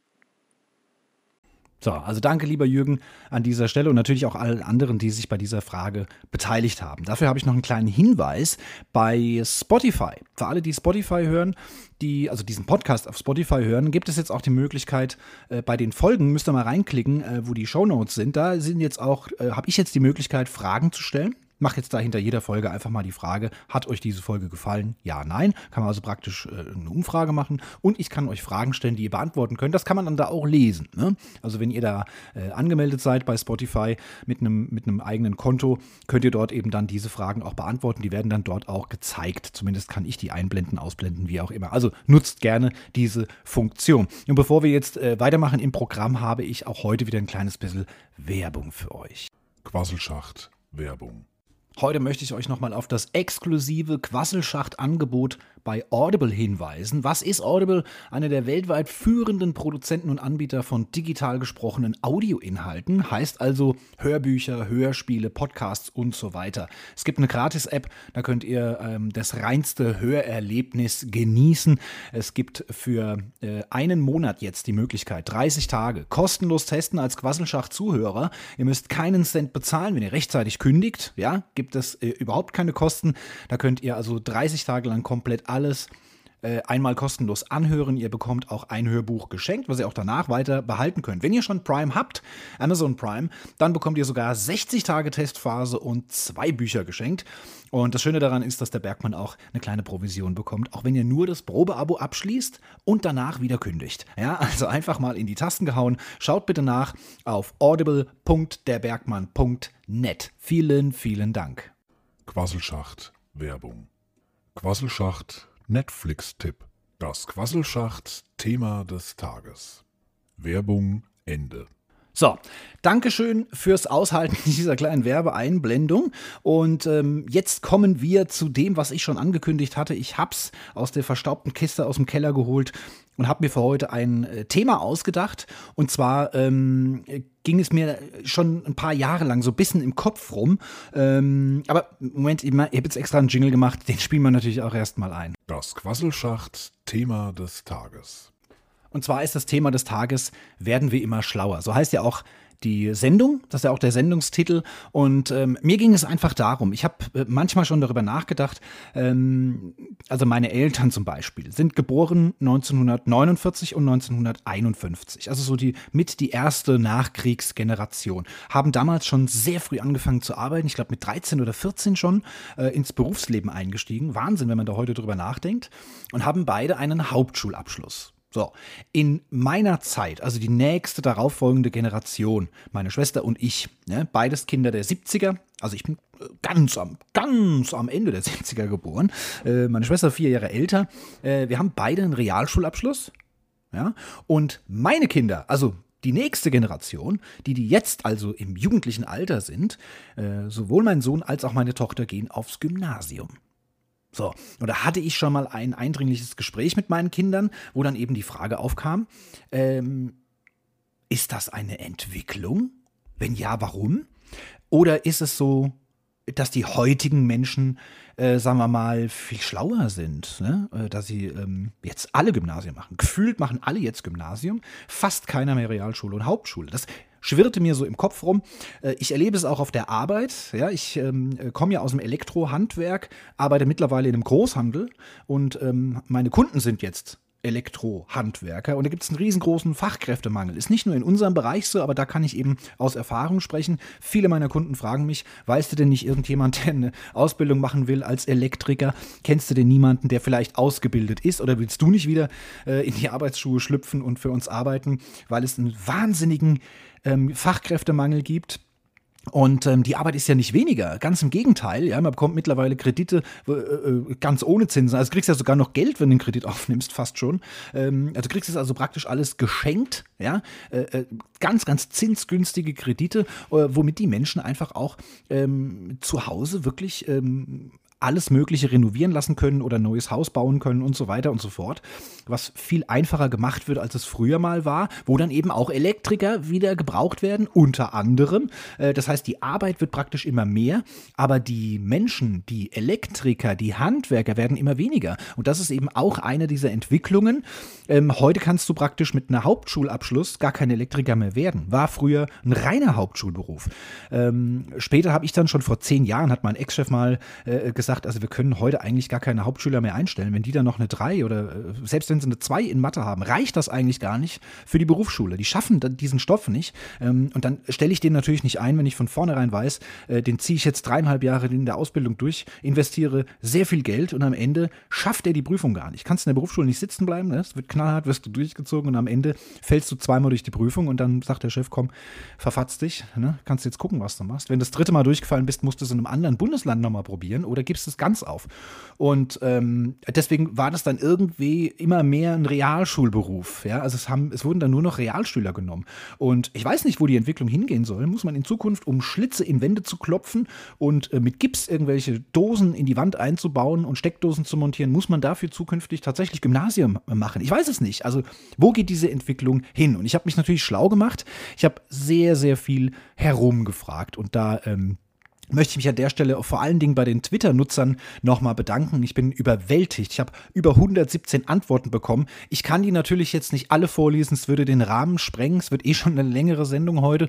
So, also danke, lieber Jürgen, an dieser Stelle und natürlich auch allen anderen, die sich bei dieser Frage beteiligt haben. Dafür habe ich noch einen kleinen Hinweis bei Spotify. Für alle, die Spotify hören, die, also diesen Podcast auf Spotify hören, gibt es jetzt auch die Möglichkeit, äh, bei den Folgen, müsst ihr mal reinklicken, äh, wo die Shownotes sind. Da sind jetzt auch, äh, habe ich jetzt die Möglichkeit, Fragen zu stellen mache jetzt da hinter jeder Folge einfach mal die Frage, hat euch diese Folge gefallen? Ja, nein. Kann man also praktisch äh, eine Umfrage machen und ich kann euch Fragen stellen, die ihr beantworten könnt. Das kann man dann da auch lesen. Ne? Also wenn ihr da äh, angemeldet seid bei Spotify mit einem mit eigenen Konto, könnt ihr dort eben dann diese Fragen auch beantworten. Die werden dann dort auch gezeigt. Zumindest kann ich die einblenden, ausblenden, wie auch immer. Also nutzt gerne diese Funktion. Und bevor wir jetzt äh, weitermachen im Programm, habe ich auch heute wieder ein kleines bisschen Werbung für euch. Quasselschacht Werbung. Heute möchte ich euch nochmal auf das exklusive Quasselschacht-Angebot bei Audible hinweisen. Was ist Audible? Einer der weltweit führenden Produzenten und Anbieter von digital gesprochenen Audioinhalten, heißt also Hörbücher, Hörspiele, Podcasts und so weiter. Es gibt eine Gratis-App, da könnt ihr ähm, das reinste Hörerlebnis genießen. Es gibt für äh, einen Monat jetzt die Möglichkeit, 30 Tage kostenlos testen als Quasselschacht-Zuhörer. Ihr müsst keinen Cent bezahlen, wenn ihr rechtzeitig kündigt. Ja, gibt es äh, überhaupt keine Kosten. Da könnt ihr also 30 Tage lang komplett alles äh, einmal kostenlos anhören. Ihr bekommt auch ein Hörbuch geschenkt, was ihr auch danach weiter behalten könnt. Wenn ihr schon Prime habt, Amazon Prime, dann bekommt ihr sogar 60 Tage Testphase und zwei Bücher geschenkt. Und das Schöne daran ist, dass der Bergmann auch eine kleine Provision bekommt, auch wenn ihr nur das Probeabo abschließt und danach wieder kündigt. Ja, also einfach mal in die Tasten gehauen. Schaut bitte nach auf audible.derbergmann.net. Vielen, vielen Dank. Quasselschacht Werbung. Quasselschacht Netflix-Tipp. Das Quasselschacht-Thema des Tages. Werbung Ende. So, Dankeschön fürs Aushalten dieser kleinen Werbeeinblendung. Und ähm, jetzt kommen wir zu dem, was ich schon angekündigt hatte. Ich hab's aus der verstaubten Kiste aus dem Keller geholt und habe mir für heute ein äh, Thema ausgedacht. Und zwar ähm, ging es mir schon ein paar Jahre lang so ein bisschen im Kopf rum. Ähm, aber Moment, ich habe jetzt extra einen Jingle gemacht, den spielen wir natürlich auch erstmal ein. Das Quasselschacht-Thema des Tages. Und zwar ist das Thema des Tages, werden wir immer schlauer. So heißt ja auch die Sendung, das ist ja auch der Sendungstitel. Und ähm, mir ging es einfach darum, ich habe äh, manchmal schon darüber nachgedacht, ähm, also meine Eltern zum Beispiel sind geboren 1949 und 1951, also so die mit die erste Nachkriegsgeneration, haben damals schon sehr früh angefangen zu arbeiten, ich glaube mit 13 oder 14 schon äh, ins Berufsleben eingestiegen. Wahnsinn, wenn man da heute drüber nachdenkt. Und haben beide einen Hauptschulabschluss. So, in meiner Zeit, also die nächste darauffolgende Generation, meine Schwester und ich, ne, beides Kinder der 70er, also ich bin äh, ganz am, ganz am Ende der 70er geboren, äh, meine Schwester vier Jahre älter, äh, wir haben beide einen Realschulabschluss, ja, und meine Kinder, also die nächste Generation, die die jetzt also im jugendlichen Alter sind, äh, sowohl mein Sohn als auch meine Tochter gehen aufs Gymnasium. So, und da hatte ich schon mal ein eindringliches Gespräch mit meinen Kindern, wo dann eben die Frage aufkam, ähm, ist das eine Entwicklung? Wenn ja, warum? Oder ist es so, dass die heutigen Menschen, äh, sagen wir mal, viel schlauer sind, ne? Äh, dass sie ähm, jetzt alle Gymnasien machen. Gefühlt machen alle jetzt Gymnasium, fast keiner mehr Realschule und Hauptschule. Das schwirrte mir so im Kopf rum. Äh, ich erlebe es auch auf der Arbeit. Ja, ich ähm, komme ja aus dem Elektrohandwerk, arbeite mittlerweile in einem Großhandel und ähm, meine Kunden sind jetzt Elektrohandwerker. Und da gibt es einen riesengroßen Fachkräftemangel. Ist nicht nur in unserem Bereich so, aber da kann ich eben aus Erfahrung sprechen. Viele meiner Kunden fragen mich, weißt du denn nicht irgendjemand, der eine Ausbildung machen will als Elektriker? Kennst du denn niemanden, der vielleicht ausgebildet ist? Oder willst du nicht wieder äh, in die Arbeitsschuhe schlüpfen und für uns arbeiten, weil es einen wahnsinnigen ähm, Fachkräftemangel gibt? Und ähm, die Arbeit ist ja nicht weniger, ganz im Gegenteil. Ja, man bekommt mittlerweile Kredite äh, äh, ganz ohne Zinsen. Also du kriegst ja sogar noch Geld, wenn du einen Kredit aufnimmst, fast schon. Ähm, also du kriegst es also praktisch alles geschenkt. Ja, äh, äh ganz, ganz zinsgünstige Kredite, äh, womit die Menschen einfach auch ähm, zu Hause wirklich ähm, alles Mögliche renovieren lassen können oder ein neues Haus bauen können und so weiter und so fort. Was viel einfacher gemacht wird, als es früher mal war, wo dann eben auch Elektriker wieder gebraucht werden, unter anderem. Äh, das heißt, die Arbeit wird praktisch immer mehr, aber die Menschen, die Elektriker, die Handwerker werden immer weniger. Und das ist eben auch eine dieser Entwicklungen. Ähm, heute kannst du praktisch mit einem Hauptschulabschluss gar kein Elektriker mehr werden. War früher ein reiner Hauptschulberuf. Ähm, später habe ich dann schon vor zehn Jahren, hat mein Ex-Chef mal äh, gesagt, gesagt, also wir können heute eigentlich gar keine Hauptschüler mehr einstellen. Wenn die dann noch eine 3 oder äh, selbst wenn sie eine 2 in Mathe haben, reicht das eigentlich gar nicht für die Berufsschule. Die schaffen diesen Stoff nicht. Ähm, und dann stelle ich den natürlich nicht ein, wenn ich von vornherein weiß, äh, den ziehe ich jetzt dreieinhalb Jahre in der Ausbildung durch, investiere sehr viel Geld und am Ende schafft er die Prüfung gar nicht. Kannst in der Berufsschule nicht sitzen bleiben, ne? es wird knallhart, wirst du durchgezogen und am Ende fällst du zweimal durch die Prüfung und dann sagt der Chef, komm, verfatz dich, ne? kannst jetzt gucken, was du machst. Wenn du das dritte Mal durchgefallen bist, musst du es in einem anderen Bundesland nochmal probieren oder gibst es ganz auf. Und ähm, deswegen war das dann irgendwie immer mehr ein Realschulberuf. Ja? Also es, haben, es wurden dann nur noch Realschüler genommen. Und ich weiß nicht, wo die Entwicklung hingehen soll. Muss man in Zukunft, um Schlitze in Wände zu klopfen und äh, mit Gips irgendwelche Dosen in die Wand einzubauen und Steckdosen zu montieren, muss man dafür zukünftig tatsächlich Gymnasium machen? Ich weiß es nicht. Also wo geht diese Entwicklung hin? Und ich habe mich natürlich schlau gemacht. Ich habe sehr, sehr viel herumgefragt und da ähm, möchte ich mich an der Stelle vor allen Dingen bei den Twitter-Nutzern nochmal bedanken. Ich bin überwältigt. Ich habe über 117 Antworten bekommen. Ich kann die natürlich jetzt nicht alle vorlesen. Es würde den Rahmen sprengen. Es wird eh schon eine längere Sendung heute.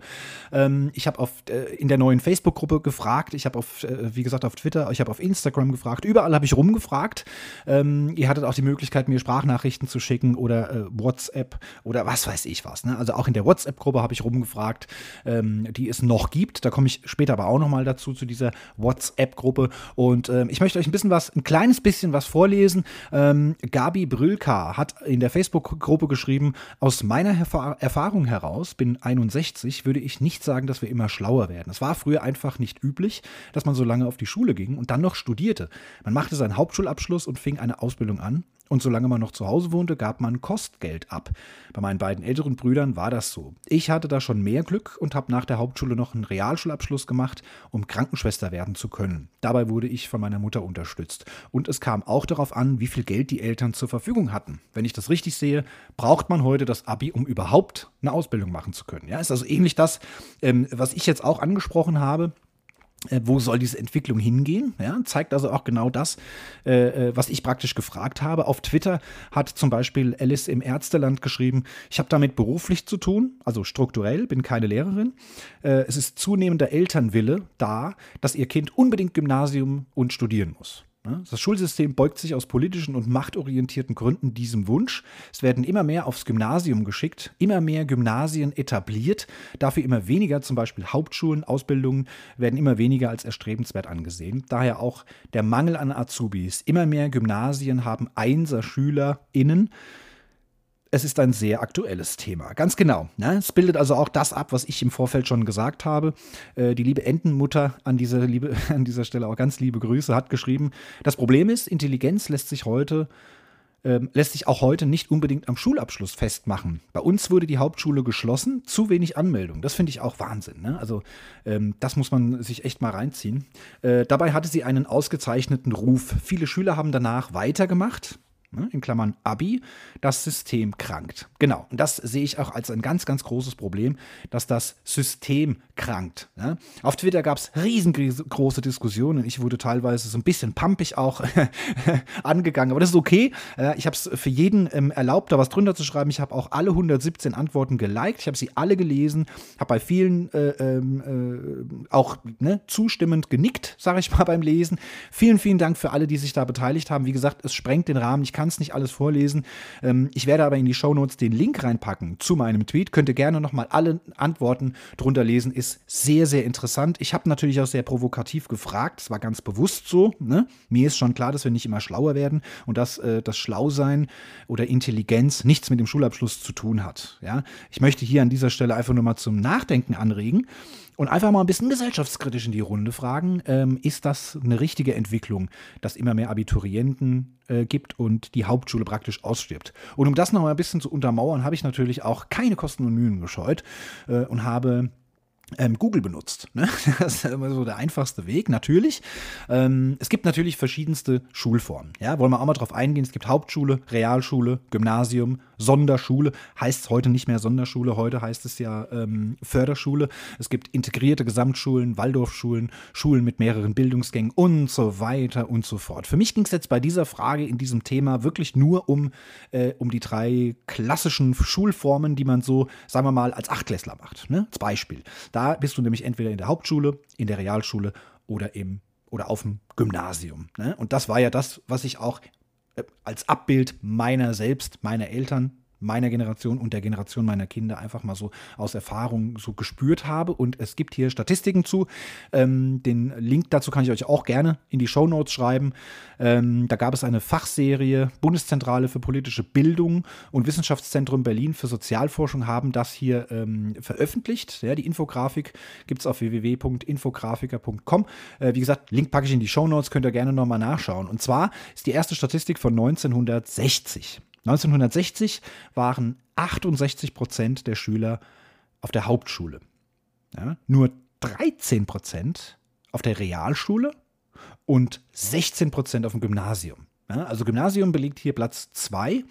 Ähm, ich habe äh, in der neuen Facebook-Gruppe gefragt. Ich habe äh, wie gesagt, auf Twitter, ich habe auf Instagram gefragt. Überall habe ich rumgefragt. Ähm, ihr hattet auch die Möglichkeit, mir Sprachnachrichten zu schicken oder äh, WhatsApp oder was weiß ich was. Ne? Also auch in der WhatsApp-Gruppe habe ich rumgefragt, ähm, die es noch gibt. Da komme ich später aber auch nochmal dazu zu dieser WhatsApp-Gruppe. Und ähm, ich möchte euch ein bisschen was, ein kleines bisschen was vorlesen. Ähm, Gabi Brülka hat in der Facebook-Gruppe geschrieben, aus meiner Erfa Erfahrung heraus, bin 61, würde ich nicht sagen, dass wir immer schlauer werden. Es war früher einfach nicht üblich, dass man so lange auf die Schule ging und dann noch studierte. Man machte seinen Hauptschulabschluss und fing eine Ausbildung an. Und solange man noch zu Hause wohnte, gab man Kostgeld ab. Bei meinen beiden älteren Brüdern war das so. Ich hatte da schon mehr Glück und habe nach der Hauptschule noch einen Realschulabschluss gemacht, um Krankenschwester werden zu können. Dabei wurde ich von meiner Mutter unterstützt. Und es kam auch darauf an, wie viel Geld die Eltern zur Verfügung hatten. Wenn ich das richtig sehe, braucht man heute das Abi, um überhaupt eine Ausbildung machen zu können. Ja, ist also ähnlich das, ähm, was ich jetzt auch angesprochen habe. Äh, wo soll diese Entwicklung hingehen? Ja, zeigt also auch genau das, äh, äh, was ich praktisch gefragt habe. Auf Twitter hat zum Beispiel Alice im Ärzteland geschrieben, ich habe damit beruflich zu tun, also strukturell, bin keine Lehrerin. Äh, es ist zunehmender Elternwille da, dass ihr Kind unbedingt Gymnasium und studieren muss. Ne? Das Schulsystem beugt sich aus politischen und machtorientierten Gründen diesem Wunsch. Es werden immer mehr aufs Gymnasium geschickt, immer mehr Gymnasien etabliert, dafür immer weniger, zum Beispiel Hauptschulen, Ausbildungen werden immer weniger als erstrebenswert angesehen. Daher auch der Mangel an Azubis. Immer mehr Gymnasien haben Einser-SchülerInnen es ist ein sehr aktuelles Thema. Ganz genau. Ne? Es bildet also auch das ab, was ich im Vorfeld schon gesagt habe. Äh, die liebe Entenmutter an dieser, liebe, an dieser Stelle auch ganz liebe Grüße hat geschrieben. Das Problem ist, Intelligenz lässt sich heute ähm, lässt sich auch heute nicht unbedingt am Schulabschluss festmachen. Bei uns wurde die Hauptschule geschlossen, zu wenig Anmeldung. Das finde ich auch Wahnsinn. Ne? Also ähm, das muss man sich echt mal reinziehen. Äh, dabei hatte sie einen ausgezeichneten Ruf. Viele Schüler haben danach weitergemacht. Ne, in Klammern Abi, das System krankt. Genau, und das sehe ich auch als ein ganz, ganz großes Problem, dass das System krankt. Ne? Auf Twitter gab es riesengroße Diskussionen. Ich wurde teilweise so ein bisschen pumpig auch angegangen, aber das ist okay. Ich habe es für jeden ähm, erlaubt, da was drunter zu schreiben. Ich habe auch alle 117 Antworten geliked, ich habe sie alle gelesen, habe bei vielen äh, ähm, äh, auch ne, zustimmend genickt, sage ich mal beim Lesen. Vielen, vielen Dank für alle, die sich da beteiligt haben. Wie gesagt, es sprengt den Rahmen. Ich kann es nicht alles vorlesen. Ähm, ich werde aber in die Shownotes den Link reinpacken zu meinem Tweet. Könnt ihr gerne nochmal alle Antworten drunter lesen. Ist sehr, sehr interessant. Ich habe natürlich auch sehr provokativ gefragt. Es war ganz bewusst so. Ne? Mir ist schon klar, dass wir nicht immer schlauer werden und dass äh, das Schlausein oder Intelligenz nichts mit dem Schulabschluss zu tun hat. Ja? Ich möchte hier an dieser Stelle einfach nur mal zum Nachdenken anregen und einfach mal ein bisschen gesellschaftskritisch in die Runde fragen, ähm, ist das eine richtige Entwicklung, dass immer mehr Abiturienten äh, gibt und die Hauptschule praktisch ausstirbt? Und um das noch mal ein bisschen zu untermauern, habe ich natürlich auch keine Kosten und Mühen gescheut äh, und habe Google benutzt. Ne? Das ist immer so der einfachste Weg, natürlich. Ähm, es gibt natürlich verschiedenste Schulformen. Ja? Wollen wir auch mal drauf eingehen. Es gibt Hauptschule, Realschule, Gymnasium, Sonderschule. Heißt es heute nicht mehr Sonderschule, heute heißt es ja ähm, Förderschule. Es gibt integrierte Gesamtschulen, Waldorfschulen, Schulen mit mehreren Bildungsgängen und so weiter und so fort. Für mich ging es jetzt bei dieser Frage in diesem Thema wirklich nur um, äh, um die drei klassischen Schulformen, die man so, sagen wir mal, als Achtklässler macht. Ne? Als Beispiel. Da bist du nämlich entweder in der Hauptschule, in der Realschule oder im oder auf dem Gymnasium. Ne? Und das war ja das, was ich auch äh, als Abbild meiner selbst, meiner Eltern meiner Generation und der Generation meiner Kinder einfach mal so aus Erfahrung so gespürt habe. Und es gibt hier Statistiken zu. Ähm, den Link dazu kann ich euch auch gerne in die Show Notes schreiben. Ähm, da gab es eine Fachserie, Bundeszentrale für politische Bildung und Wissenschaftszentrum Berlin für Sozialforschung haben das hier ähm, veröffentlicht. Ja, die Infografik gibt es auf www.infografiker.com. Äh, wie gesagt, Link packe ich in die Show Notes, könnt ihr gerne nochmal nachschauen. Und zwar ist die erste Statistik von 1960. 1960 waren 68 Prozent der Schüler auf der Hauptschule. Ja, nur 13 Prozent auf der Realschule und 16 Prozent auf dem Gymnasium. Ja, also Gymnasium belegt hier Platz 2.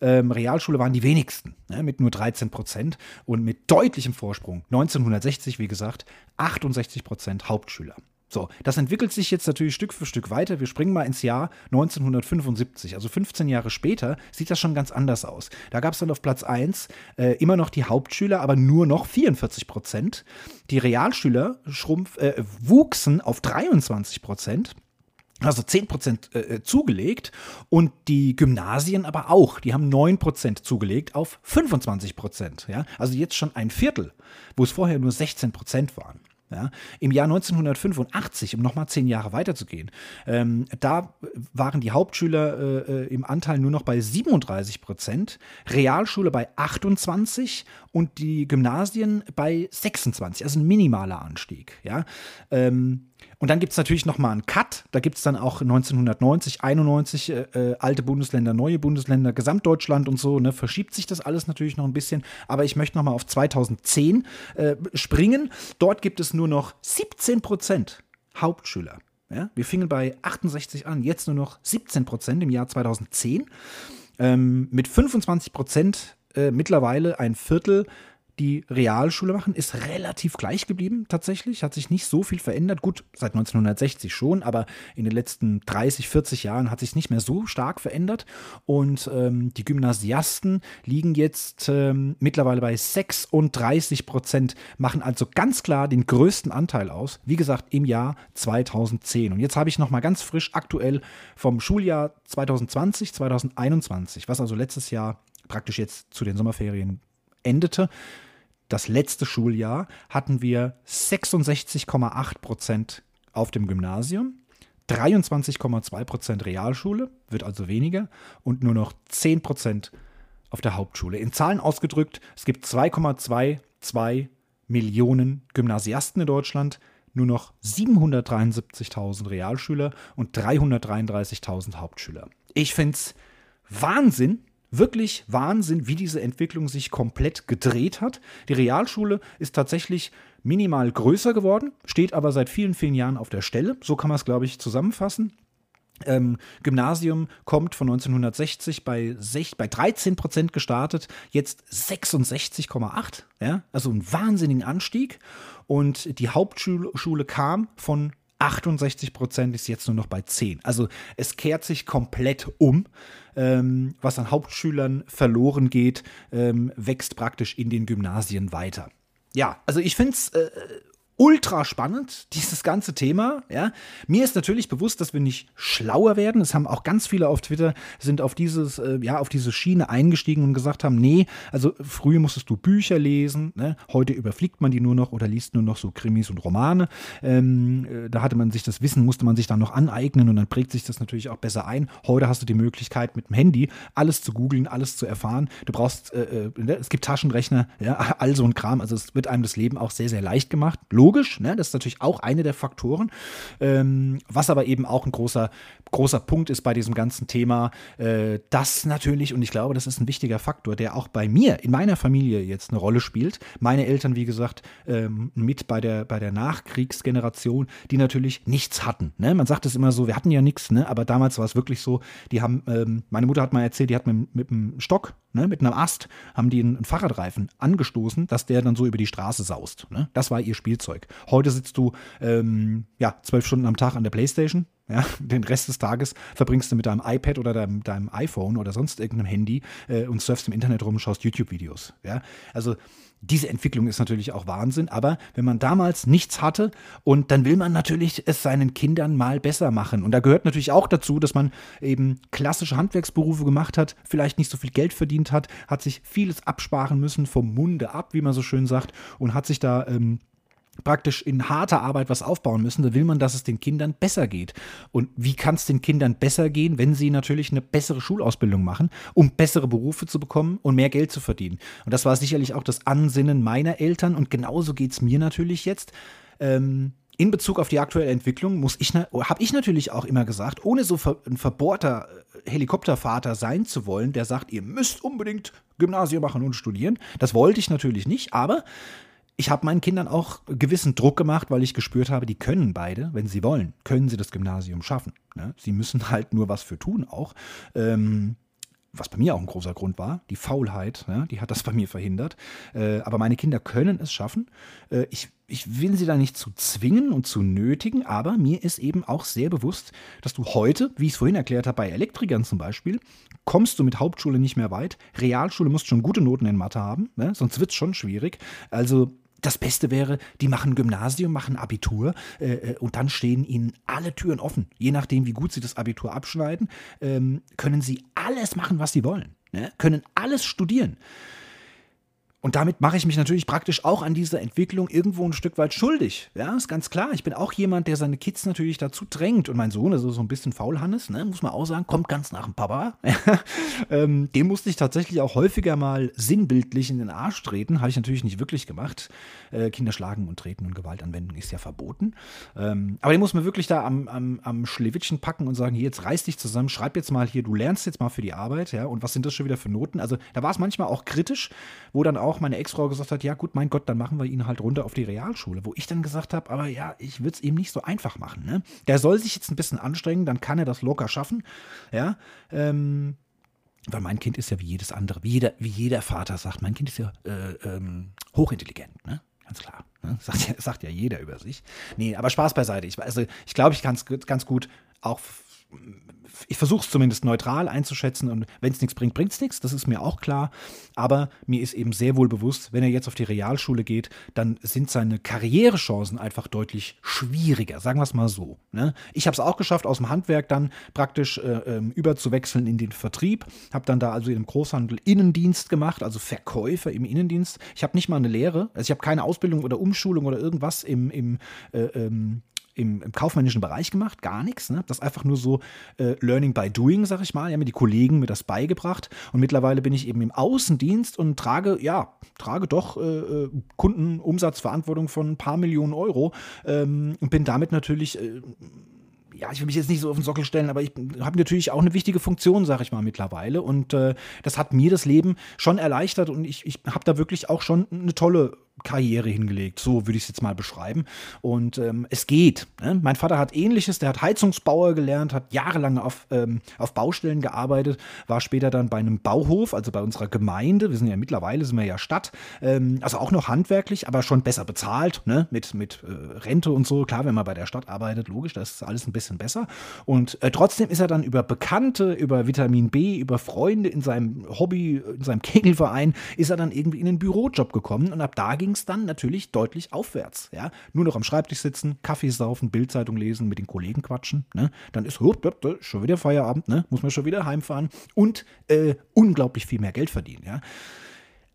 Ähm, Realschule waren die wenigsten, ja, mit nur 13 Prozent und mit deutlichem Vorsprung. 1960, wie gesagt, 68 Prozent Hauptschüler. So, das entwickelt sich jetzt natürlich Stück für Stück weiter. Wir springen mal ins Jahr 1975, also 15 Jahre später, sieht das schon ganz anders aus. Da gab es dann auf Platz 1 äh, immer noch die Hauptschüler, aber nur noch 44 Prozent. Die Realschüler schrumpf, äh, wuchsen auf 23 Prozent also 10% äh, zugelegt und die Gymnasien aber auch, die haben 9% zugelegt auf 25%. Ja? Also jetzt schon ein Viertel, wo es vorher nur 16% waren. Ja, Im Jahr 1985, um nochmal zehn Jahre weiterzugehen, ähm, da waren die Hauptschüler äh, äh im Anteil nur noch bei 37 Prozent, Realschule bei 28 und die Gymnasien bei 26, also ein minimaler Anstieg. Ja? Ähm, und dann gibt es natürlich nochmal einen Cut. Da gibt es dann auch 1990, 91 äh, äh, alte Bundesländer, neue Bundesländer, Gesamtdeutschland und so. Ne, verschiebt sich das alles natürlich noch ein bisschen. Aber ich möchte nochmal auf 2010 äh, springen. Dort gibt es nur noch 17 Prozent Hauptschüler. Ja? Wir fingen bei 68 an, jetzt nur noch 17 Prozent im Jahr 2010. Ähm, mit 25 Prozent äh, mittlerweile ein Viertel die Realschule machen, ist relativ gleich geblieben tatsächlich, hat sich nicht so viel verändert. Gut, seit 1960 schon, aber in den letzten 30, 40 Jahren hat sich nicht mehr so stark verändert. Und ähm, die Gymnasiasten liegen jetzt ähm, mittlerweile bei 36 Prozent, machen also ganz klar den größten Anteil aus. Wie gesagt, im Jahr 2010. Und jetzt habe ich nochmal ganz frisch aktuell vom Schuljahr 2020, 2021, was also letztes Jahr praktisch jetzt zu den Sommerferien endete, das letzte Schuljahr hatten wir 66,8 Prozent auf dem Gymnasium, 23,2 Prozent Realschule, wird also weniger, und nur noch 10 Prozent auf der Hauptschule. In Zahlen ausgedrückt, es gibt 2,22 Millionen Gymnasiasten in Deutschland, nur noch 773.000 Realschüler und 333.000 Hauptschüler. Ich finde es Wahnsinn, wirklich Wahnsinn, wie diese Entwicklung sich komplett gedreht hat. Die Realschule ist tatsächlich minimal größer geworden, steht aber seit vielen, vielen Jahren auf der Stelle. So kann man es, glaube ich, zusammenfassen. ähm, Gymnasium kommt von 1960 bei, 6, bei 13 Prozent gestartet, jetzt 66,8. Ja? Also einen wahnsinnigen Anstieg. Und die Hauptschule kam von 68 Prozent, ist jetzt nur noch bei 10. Also es kehrt sich komplett um. Ähm, was an Hauptschülern verloren geht, ähm, wächst praktisch in den Gymnasien weiter. Ja, also ich finde es äh, ultra spannend, dieses ganze Thema. Ja. Mir ist natürlich bewusst, dass wir nicht schlauer werden. Es haben auch ganz viele auf Twitter sind auf dieses, äh, ja, auf diese Schiene eingestiegen und gesagt haben, nee, also früher musstest du Bücher lesen, ne? heute überfliegt man die nur noch oder liest nur noch so Krimis und Romane. Ähm, äh, da hatte man sich das Wissen, musste man sich dann noch aneignen und dann prägt sich das natürlich auch besser ein. Heute hast du die Möglichkeit mit dem Handy alles zu googeln, alles zu erfahren. Du brauchst, äh, äh, ne, es gibt Taschenrechner, ja, all so ein Kram. Also es wird einem das Leben auch sehr, sehr leicht gemacht. Logisch logisch, ne? das ist natürlich auch eine der Faktoren. Ähm, was aber eben auch ein großer, großer Punkt ist bei diesem ganzen Thema, äh, das natürlich, und ich glaube, das ist ein wichtiger Faktor, der auch bei mir, in meiner Familie jetzt eine Rolle spielt. Meine Eltern, wie gesagt, ähm, mit bei der, bei der Nachkriegsgeneration, die natürlich nichts hatten. Ne? Man sagt es immer so, wir hatten ja nichts, ne? aber damals war es wirklich so, die haben, ähm, meine Mutter hat mal erzählt, die hat mit, mit einem Stock, ne, mit einem Ast, haben die einen Fahrradreifen angestoßen, dass der dann so über die Straße saust. Ne? Das war ihr Spielzeug. Zeug. Heute sitzt du ähm, ja zwölf Stunden am Tag an der Playstation. Ja, den Rest des Tages verbringst du mit deinem iPad oder deinem, deinem iPhone oder sonst irgendeinem Handy äh, und surfst im Internet rum und schaust YouTube-Videos. Ja, also diese Entwicklung ist natürlich auch Wahnsinn, aber wenn man damals nichts hatte und dann will man natürlich es seinen Kindern mal besser machen. Und da gehört natürlich auch dazu, dass man eben klassische Handwerksberufe gemacht hat, vielleicht nicht so viel Geld verdient hat, hat sich vieles absparen müssen vom Munde ab, wie man so schön sagt, und hat sich da ähm, praktisch in harter Arbeit was aufbauen müssen, da will man, dass es den Kindern besser geht. Und wie kann es den Kindern besser gehen, wenn sie natürlich eine bessere Schulausbildung machen, um bessere Berufe zu bekommen und mehr Geld zu verdienen? Und das war sicherlich auch das Ansinnen meiner Eltern und genauso geht es mir natürlich jetzt. Ähm, in Bezug auf die aktuelle Entwicklung muss ich, habe ich natürlich auch immer gesagt, ohne so ein verbohrter äh, Helikoptervater sein zu wollen, der sagt, ihr müsst unbedingt Gymnasium machen und studieren. Das wollte ich natürlich nicht, aber ich habe meinen Kindern auch gewissen Druck gemacht, weil ich gespürt habe, die können beide, wenn sie wollen, können sie das Gymnasium schaffen. Ne? Sie müssen halt nur was für tun auch. Ähm, was bei mir auch ein großer Grund war, die Faulheit, ne? die hat das bei mir verhindert. Äh, aber meine Kinder können es schaffen. Äh, ich, ich will sie da nicht zu zwingen und zu nötigen, aber mir ist eben auch sehr bewusst, dass du heute, wie ich es vorhin erklärt habe, bei Elektrikern zum Beispiel, kommst du mit Hauptschule nicht mehr weit. Realschule musst schon gute Noten in Mathe haben, ne? sonst wird es schon schwierig. Also das Beste wäre, die machen Gymnasium, machen Abitur äh, äh, und dann stehen ihnen alle Türen offen. Je nachdem, wie gut sie das Abitur abschneiden, ähm, können sie alles machen, was sie wollen. Ne? Können alles studieren. Und damit mache ich mich natürlich praktisch auch an dieser Entwicklung irgendwo ein Stück weit schuldig. Ja, ist ganz klar. Ich bin auch jemand, der seine Kids natürlich dazu drängt. Und mein Sohn ist so ein bisschen faulhannes, ne, muss man auch sagen, kommt ganz nach dem Papa. ähm, dem musste ich tatsächlich auch häufiger mal sinnbildlich in den Arsch treten. Habe ich natürlich nicht wirklich gemacht. Äh, Kinder schlagen und treten und Gewalt anwenden ist ja verboten. Ähm, aber den muss man wirklich da am, am, am Schlewittchen packen und sagen, hier, jetzt reiß dich zusammen, schreib jetzt mal hier, du lernst jetzt mal für die Arbeit, ja, und was sind das schon wieder für Noten? Also da war es manchmal auch kritisch, wo dann auch auch meine Ex-Frau gesagt hat, ja gut, mein Gott, dann machen wir ihn halt runter auf die Realschule. Wo ich dann gesagt habe, aber ja, ich würde es ihm nicht so einfach machen. Ne? Der soll sich jetzt ein bisschen anstrengen, dann kann er das locker schaffen. Ja, ähm, weil mein Kind ist ja wie jedes andere, wie jeder, wie jeder Vater sagt, mein Kind ist ja äh, ähm, hochintelligent, ne? Ganz klar. Ne? Sagt, ja, sagt ja jeder über sich. Nee, aber Spaß beiseite. Ich, also, ich glaube, ich kann es ganz gut auch ich versuche es zumindest neutral einzuschätzen und wenn es nichts bringt, bringt es nichts, das ist mir auch klar. Aber mir ist eben sehr wohl bewusst, wenn er jetzt auf die Realschule geht, dann sind seine Karrierechancen einfach deutlich schwieriger, sagen wir es mal so. Ne? Ich habe es auch geschafft, aus dem Handwerk dann praktisch äh, ähm, überzuwechseln in den Vertrieb, habe dann da also einem Großhandel Innendienst gemacht, also Verkäufer im Innendienst. Ich habe nicht mal eine Lehre, also ich habe keine Ausbildung oder Umschulung oder irgendwas im, im äh, ähm, im, im kaufmännischen Bereich gemacht, gar nichts. Ne? Das einfach nur so äh, Learning by Doing, sag ich mal. Ja, mir die Kollegen mir das beigebracht. Und mittlerweile bin ich eben im Außendienst und trage, ja, trage doch äh, äh Kundenumsatzverantwortung von ein paar Millionen Euro ähm, und bin damit natürlich äh, ja, ich will mich jetzt nicht so auf den Sockel stellen, aber ich habe natürlich auch eine wichtige Funktion, sage ich mal, mittlerweile. Und äh, das hat mir das Leben schon erleichtert und ich, ich habe da wirklich auch schon eine tolle Karriere hingelegt. So würde ich es jetzt mal beschreiben. Und ähm, es geht. Ne? Mein Vater hat ähnliches, der hat Heizungsbauer gelernt, hat jahrelang auf, ähm, auf Baustellen gearbeitet, war später dann bei einem Bauhof, also bei unserer Gemeinde. Wir sind ja mittlerweile, sind wir ja Stadt. Ähm, also auch noch handwerklich, aber schon besser bezahlt, ne? mit, mit äh, Rente und so. Klar, wenn man bei der Stadt arbeitet, logisch, das ist alles ein bisschen besser. Und äh, trotzdem ist er dann über Bekannte, über Vitamin B, über Freunde in seinem Hobby, in seinem Kegelverein, ist er dann irgendwie in den Bürojob gekommen und ab da ging es dann natürlich deutlich aufwärts. Ja? Nur noch am Schreibtisch sitzen, Kaffee saufen, Bildzeitung lesen, mit den Kollegen quatschen. Ne? Dann ist schon wieder Feierabend, ne? muss man schon wieder heimfahren und äh, unglaublich viel mehr Geld verdienen. Ja?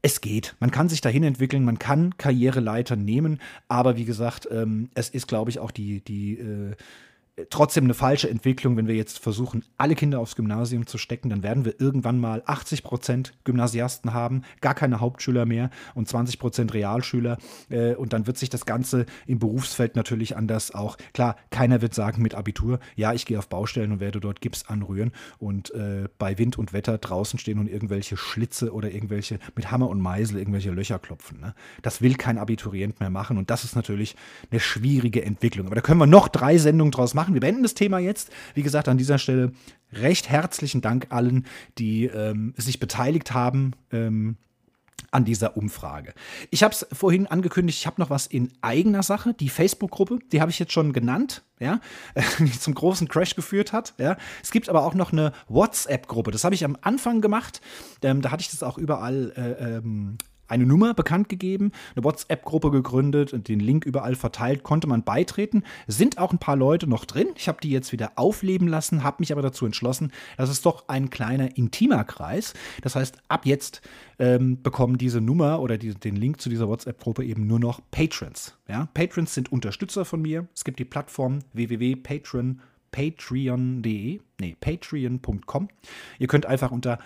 es geht. Man kann sich dahin entwickeln, man kann Karriereleiter nehmen, aber wie gesagt, ähm, es ist, glaube ich, auch die, die äh, trotzdem eine falsche Entwicklung, wenn wir jetzt versuchen, alle Kinder aufs Gymnasium zu stecken, dann werden wir irgendwann mal 80 Prozent Gymnasiasten haben, gar keine Hauptschüler mehr und 20 Prozent Realschüler. Äh, und dann wird sich das Ganze im Berufsfeld natürlich anders auch. Klar, keiner wird sagen mit Abitur, ja, ich gehe auf Baustellen und werde dort Gips anrühren und äh, bei Wind und Wetter draußen stehen und irgendwelche Schlitze oder irgendwelche mit Hammer und Meisel irgendwelche Löcher klopfen. Ne? Das will kein Abiturient mehr machen und das ist natürlich eine schwierige Entwicklung. Aber da können wir noch drei Sendungen draus machen machen. Wir beenden das Thema jetzt. Wie gesagt, an dieser Stelle recht herzlichen Dank allen, die ähm, sich beteiligt haben. Ähm, an dieser Umfrage. Ich habe es vorhin angekündigt, ich habe noch was in eigener Sache. Die Facebook-Gruppe, die habe ich jetzt schon genannt, ja, die zum großen Crash geführt hat. Ja. Es gibt aber auch noch eine WhatsApp-Gruppe. Das habe ich am Anfang gemacht. Ähm, da hatte ich das auch überall äh, ähm, eine Nummer bekannt gegeben, eine WhatsApp-Gruppe gegründet und den Link überall verteilt, konnte man beitreten. Sind auch ein paar Leute noch drin. Ich habe die jetzt wieder aufleben lassen, habe mich aber dazu entschlossen, das ist doch ein kleiner intimer Kreis. Das heißt, ab jetzt ähm, bekommen diese Nummer oder die, den Link zu dieser WhatsApp-Gruppe eben nur noch Patrons. Ja? Patrons sind Unterstützer von mir. Es gibt die Plattform www.patreon patreon.de, nee, patreon.com. Ihr könnt einfach unter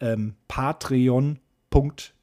ähm, Patreon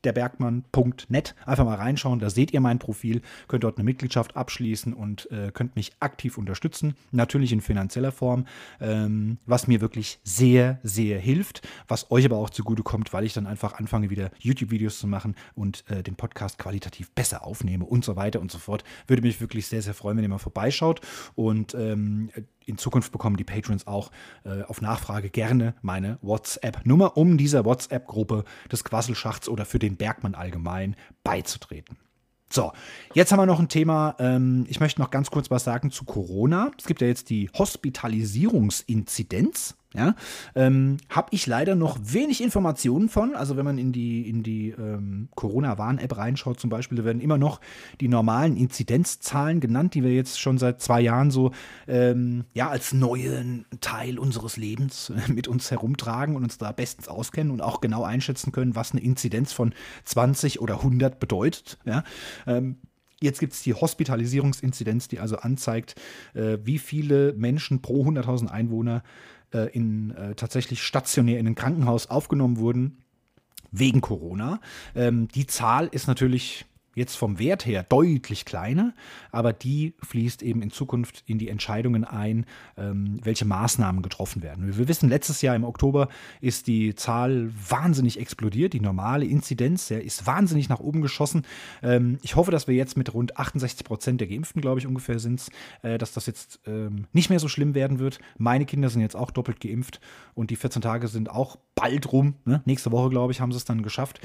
derbergmann.net. Einfach mal reinschauen, da seht ihr mein Profil, könnt dort eine Mitgliedschaft abschließen und äh, könnt mich aktiv unterstützen. Natürlich in finanzieller Form, ähm, was mir wirklich sehr, sehr hilft, was euch aber auch zugutekommt, weil ich dann einfach anfange, wieder YouTube-Videos zu machen und äh, den Podcast qualitativ besser aufnehme und so weiter und so fort. Würde mich wirklich sehr, sehr freuen, wenn ihr mal vorbeischaut. Und ähm, in Zukunft bekommen die Patrons auch äh, auf Nachfrage gerne meine WhatsApp-Nummer, um dieser WhatsApp-Gruppe des Quasselschachts oder für den Bergmann allgemein beizutreten. So, jetzt haben wir noch ein Thema. Ähm, ich möchte noch ganz kurz was sagen zu Corona. Es gibt ja jetzt die Hospitalisierungsinzidenz. Ja, ähm, habe ich leider noch wenig Informationen von. Also wenn man in die, in die ähm, Corona-Warn-App reinschaut zum Beispiel, da werden immer noch die normalen Inzidenzzahlen genannt, die wir jetzt schon seit zwei Jahren so ähm, ja, als neuen Teil unseres Lebens mit uns herumtragen und uns da bestens auskennen und auch genau einschätzen können, was eine Inzidenz von 20 oder 100 bedeutet. Ja, ähm, Jetzt gibt es die Hospitalisierungsinzidenz, die also anzeigt, äh, wie viele Menschen pro 100.000 Einwohner äh, in, äh, tatsächlich stationär in ein Krankenhaus aufgenommen wurden wegen Corona. Ähm, die Zahl ist natürlich jetzt vom Wert her deutlich kleiner, aber die fließt eben in Zukunft in die Entscheidungen ein, ähm, welche Maßnahmen getroffen werden. Wir wissen, letztes Jahr im Oktober ist die Zahl wahnsinnig explodiert. Die normale Inzidenz ist wahnsinnig nach oben geschossen. Ähm, ich hoffe, dass wir jetzt mit rund 68 Prozent der Geimpften, glaube ich, ungefähr sind, äh, dass das jetzt ähm, nicht mehr so schlimm werden wird. Meine Kinder sind jetzt auch doppelt geimpft und die 14 Tage sind auch bald rum. Ne? Nächste Woche, glaube ich, haben sie es dann geschafft.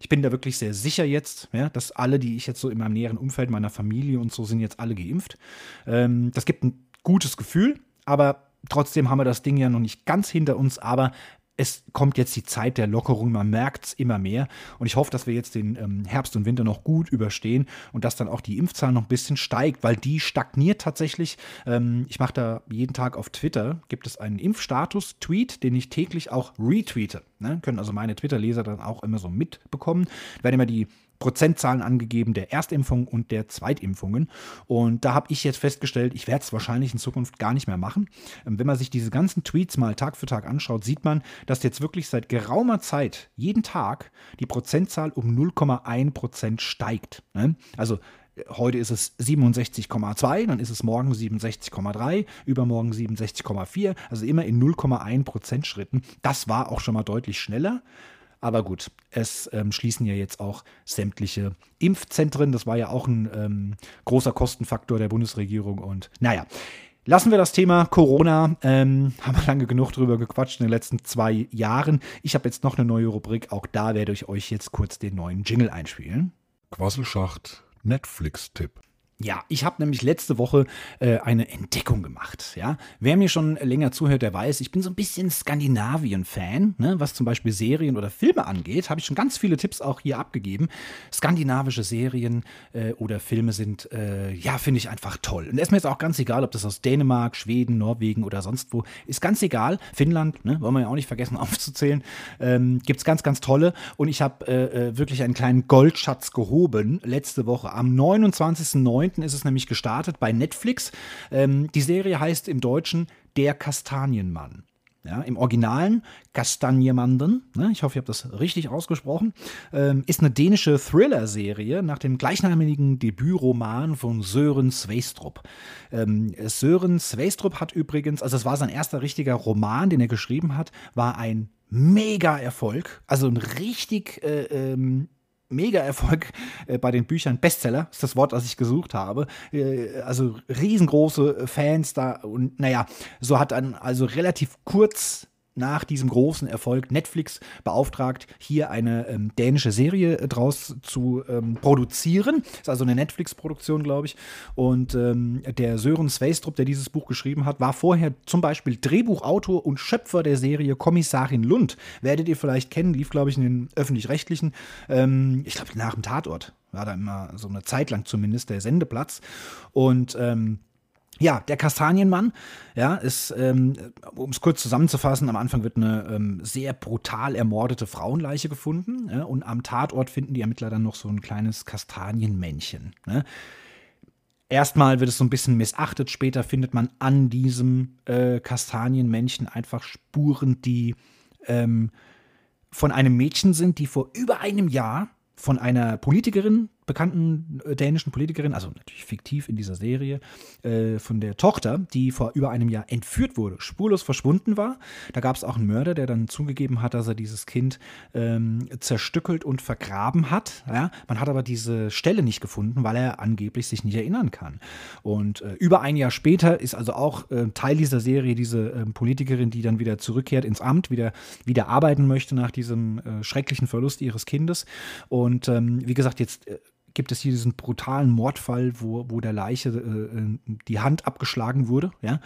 Ich bin da wirklich sehr sicher jetzt, dass alle, die ich jetzt so in meinem näheren Umfeld, meiner Familie und so, sind jetzt alle geimpft. Ähm, das gibt ein gutes Gefühl, aber trotzdem haben wir das Ding ja noch nicht ganz hinter uns, aber es kommt jetzt die Zeit der Lockerung, man merkt es immer mehr. Und ich hoffe, dass wir jetzt den ähm, Herbst und Winter noch gut überstehen und dass dann auch die Impfzahl noch ein bisschen steigt, weil die stagniert tatsächlich. Ähm, ich mache da jeden Tag auf Twitter, gibt es einen Impfstatus-Tweet, den ich täglich auch retweete. Ne? Können also meine Twitter-Leser dann auch immer so mitbekommen. Da werden immer die Prozentzahlen angegeben der Erstimpfung und der Zweitimpfungen. Und da habe ich jetzt festgestellt, ich werde es wahrscheinlich in Zukunft gar nicht mehr machen. Ähm, wenn man sich diese ganzen Tweets mal Tag für Tag anschaut, sieht man, dass jetzt wirklich seit geraumer Zeit jeden Tag die Prozentzahl um 0,1 Prozent steigt. Ne? Also Heute ist es 67,2, dann ist es morgen 67,3, übermorgen 67,4, also immer in 0,1 Prozent Schritten. Das war auch schon mal deutlich schneller. Aber gut, es ähm, schließen ja jetzt auch sämtliche Impfzentren. Das war ja auch ein ähm, großer Kostenfaktor der Bundesregierung. Und naja, Lassen wir das Thema Corona. Ähm, haben wir lange genug drüber gequatscht in den letzten zwei Jahren. Ich habe jetzt noch eine neue Rubrik. Auch da werde ich euch jetzt kurz den neuen Jingle einspielen. Quasselschacht Netflix-Tipp. Ja, ich habe nämlich letzte Woche äh, eine Entdeckung gemacht. Ja, wer mir schon länger zuhört, der weiß, ich bin so ein bisschen Skandinavien-Fan, ne? was zum Beispiel Serien oder Filme angeht. Habe ich schon ganz viele Tipps auch hier abgegeben. Skandinavische Serien äh, oder Filme sind, äh, ja, finde ich einfach toll. Und es ist mir jetzt auch ganz egal, ob das aus Dänemark, Schweden, Norwegen oder sonst wo ist. Ganz egal. Finnland, ne? wollen wir ja auch nicht vergessen aufzuzählen. Ähm, Gibt es ganz, ganz tolle. Und ich habe äh, äh, wirklich einen kleinen Goldschatz gehoben letzte Woche am 29.09 ist es nämlich gestartet bei Netflix. Ähm, die Serie heißt im Deutschen Der Kastanienmann. Ja, Im Originalen Kastanjemanden, ne, ich hoffe, ich habe das richtig ausgesprochen, ähm, ist eine dänische Thriller-Serie nach dem gleichnamigen Debütroman von Sören Sveistrup. Ähm, Sören Sveistrup hat übrigens, also es war sein erster richtiger Roman, den er geschrieben hat, war ein Mega-Erfolg, also ein richtig äh, ähm, Mega-Erfolg äh, bei den Büchern. Bestseller ist das Wort, das ich gesucht habe. Äh, also riesengroße Fans da. Und naja, so hat dann also relativ kurz nach diesem großen Erfolg Netflix beauftragt, hier eine ähm, dänische Serie äh, draus zu ähm, produzieren. Ist also eine Netflix-Produktion, glaube ich. Und ähm, der Sören Sveistrup, der dieses Buch geschrieben hat, war vorher zum Beispiel Drehbuchautor und Schöpfer der Serie Kommissarin Lund. Werdet ihr vielleicht kennen, lief, glaube ich, in den öffentlich-rechtlichen. Ähm, ich glaube, nach dem Tatort war da immer so eine Zeit lang zumindest der Sendeplatz. Und ähm, ja, der Kastanienmann, ja, ist, ähm, um es kurz zusammenzufassen, am Anfang wird eine ähm, sehr brutal ermordete Frauenleiche gefunden ja, und am Tatort finden die Ermittler dann noch so ein kleines Kastanienmännchen. Ne? Erstmal wird es so ein bisschen missachtet, später findet man an diesem äh, Kastanienmännchen einfach Spuren, die ähm, von einem Mädchen sind, die vor über einem Jahr von einer Politikerin bekannten äh, dänischen Politikerin, also natürlich fiktiv in dieser Serie, äh, von der Tochter, die vor über einem Jahr entführt wurde, spurlos verschwunden war. Da gab es auch einen Mörder, der dann zugegeben hat, dass er dieses Kind ähm, zerstückelt und vergraben hat. Ja? Man hat aber diese Stelle nicht gefunden, weil er angeblich sich nicht erinnern kann. Und äh, über ein Jahr später ist also auch äh, Teil dieser Serie diese ähm, Politikerin, die dann wieder zurückkehrt ins Amt, wieder, wieder arbeiten möchte nach diesem äh, schrecklichen Verlust ihres Kindes. Und ähm, wie gesagt, jetzt äh, gibt es hier diesen brutalen Mordfall, wo, wo der Leiche äh, äh, die Hand abgeschlagen wurde, ja,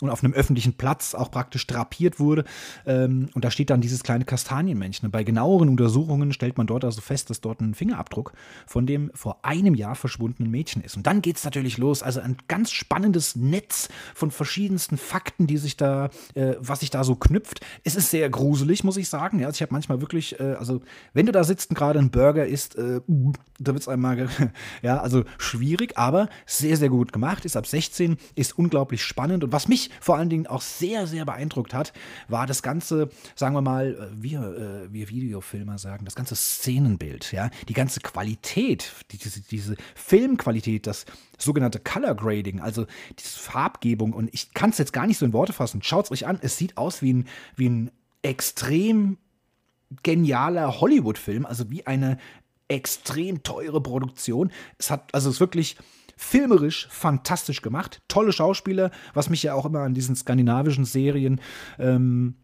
und auf einem öffentlichen Platz auch praktisch drapiert wurde. Ähm, und da steht dann dieses kleine Kastanienmännchen. Und bei genaueren Untersuchungen stellt man dort also fest, dass dort ein Fingerabdruck von dem vor einem Jahr verschwundenen Mädchen ist. Und dann geht es natürlich los. Also ein ganz spannendes Netz von verschiedensten Fakten, die sich da, äh, was sich da so knüpft. Es ist sehr gruselig, muss ich sagen. Ja, also ich habe manchmal wirklich, äh, also wenn du da sitzt und gerade einen Burger isst, uh, da wird es einmal Frage. Ja, also schwierig, aber sehr, sehr gut gemacht. Ist ab 16, ist unglaublich spannend. Und was mich vor allen Dingen auch sehr, sehr beeindruckt hat, war das ganze, sagen wir mal, wir, äh, wir Videofilmer sagen, das ganze Szenenbild, ja, die ganze Qualität, diese, diese Filmqualität, das sogenannte Color Grading, also diese Farbgebung. Und ich kann es jetzt gar nicht so in Worte fassen. Schaut es euch an, es sieht aus wie ein, wie ein extrem genialer Hollywood-Film, also wie eine extrem teure Produktion. Es hat, also es ist wirklich filmerisch fantastisch gemacht. Tolle Schauspieler, was mich ja auch immer an diesen skandinavischen Serien ähm,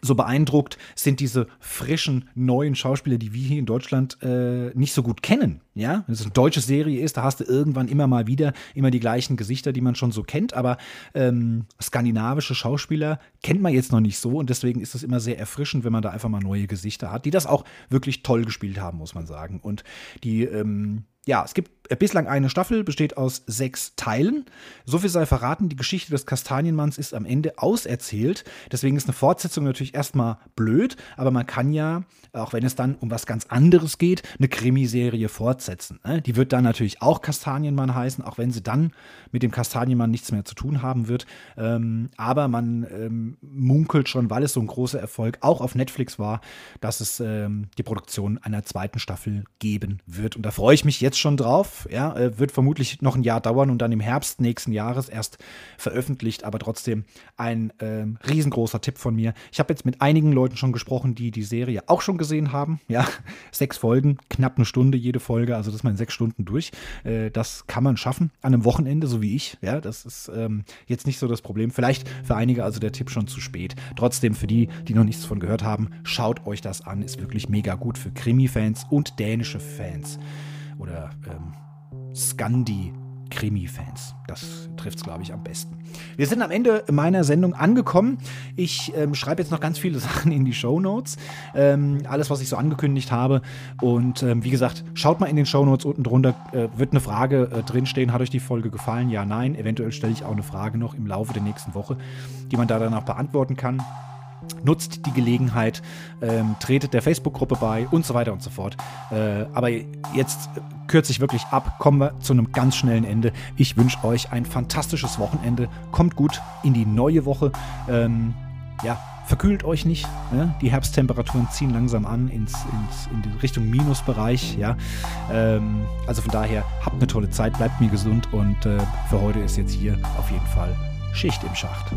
so beeindruckt, sind diese frischen, neuen Schauspieler, die wir hier in Deutschland äh, nicht so gut kennen. Ja, wenn es eine deutsche Serie ist, da hast du irgendwann immer mal wieder immer die gleichen Gesichter, die man schon so kennt, aber ähm, skandinavische Schauspieler kennt man jetzt noch nicht so und deswegen ist es immer sehr erfrischend, wenn man da einfach mal neue Gesichter hat, die das auch wirklich toll gespielt haben, muss man sagen. Und die ähm, ja, es gibt bislang eine Staffel, besteht aus sechs Teilen. So viel sei verraten, die Geschichte des Kastanienmanns ist am Ende auserzählt. Deswegen ist eine Fortsetzung natürlich erstmal blöd, aber man kann ja, auch wenn es dann um was ganz anderes geht, eine Krimiserie fortsetzen. Ne? Die wird dann natürlich auch Kastanienmann heißen, auch wenn sie dann mit dem Kastanienmann nichts mehr zu tun haben wird. Ähm, aber man ähm, munkelt schon, weil es so ein großer Erfolg auch auf Netflix war, dass es ähm, die Produktion einer zweiten Staffel geben wird. Und da freue ich mich jetzt schon drauf. Ja, äh, wird vermutlich noch ein Jahr dauern und dann im Herbst nächsten Jahres erst veröffentlicht, aber trotzdem ein riesengroßer Tipp von mir. Ich habe jetzt mit einigen Leuten schon gesprochen, die die Serie auch schon gesehen haben. Ja, sechs Folgen, knapp eine Stunde jede Folge, also das ist mal in sechs Stunden durch. Äh, das kann man schaffen an einem Wochenende, so wie ich. Ja, das ist ähm, jetzt nicht so das Problem. Vielleicht für einige also der Tipp schon zu spät. Trotzdem für die, die noch nichts von gehört haben, schaut euch das an. Ist wirklich mega gut für Krimi-Fans und dänische Fans. Oder ähm, Scandi. Krimi-Fans. Das trifft es, glaube ich, am besten. Wir sind am Ende meiner Sendung angekommen. Ich ähm, schreibe jetzt noch ganz viele Sachen in die Show Notes. Ähm, alles, was ich so angekündigt habe. Und ähm, wie gesagt, schaut mal in den Show Notes unten drunter. Äh, wird eine Frage äh, drinstehen. Hat euch die Folge gefallen? Ja, nein. Eventuell stelle ich auch eine Frage noch im Laufe der nächsten Woche, die man da dann beantworten kann nutzt die Gelegenheit, ähm, tretet der Facebook-Gruppe bei und so weiter und so fort. Äh, aber jetzt kürze ich wirklich ab, kommen wir zu einem ganz schnellen Ende. Ich wünsche euch ein fantastisches Wochenende. Kommt gut in die neue Woche. Ähm, ja, verkühlt euch nicht. Ne? Die Herbsttemperaturen ziehen langsam an ins, ins, in die Richtung Minusbereich. Ja? Ähm, also von daher, habt eine tolle Zeit, bleibt mir gesund und äh, für heute ist jetzt hier auf jeden Fall Schicht im Schacht.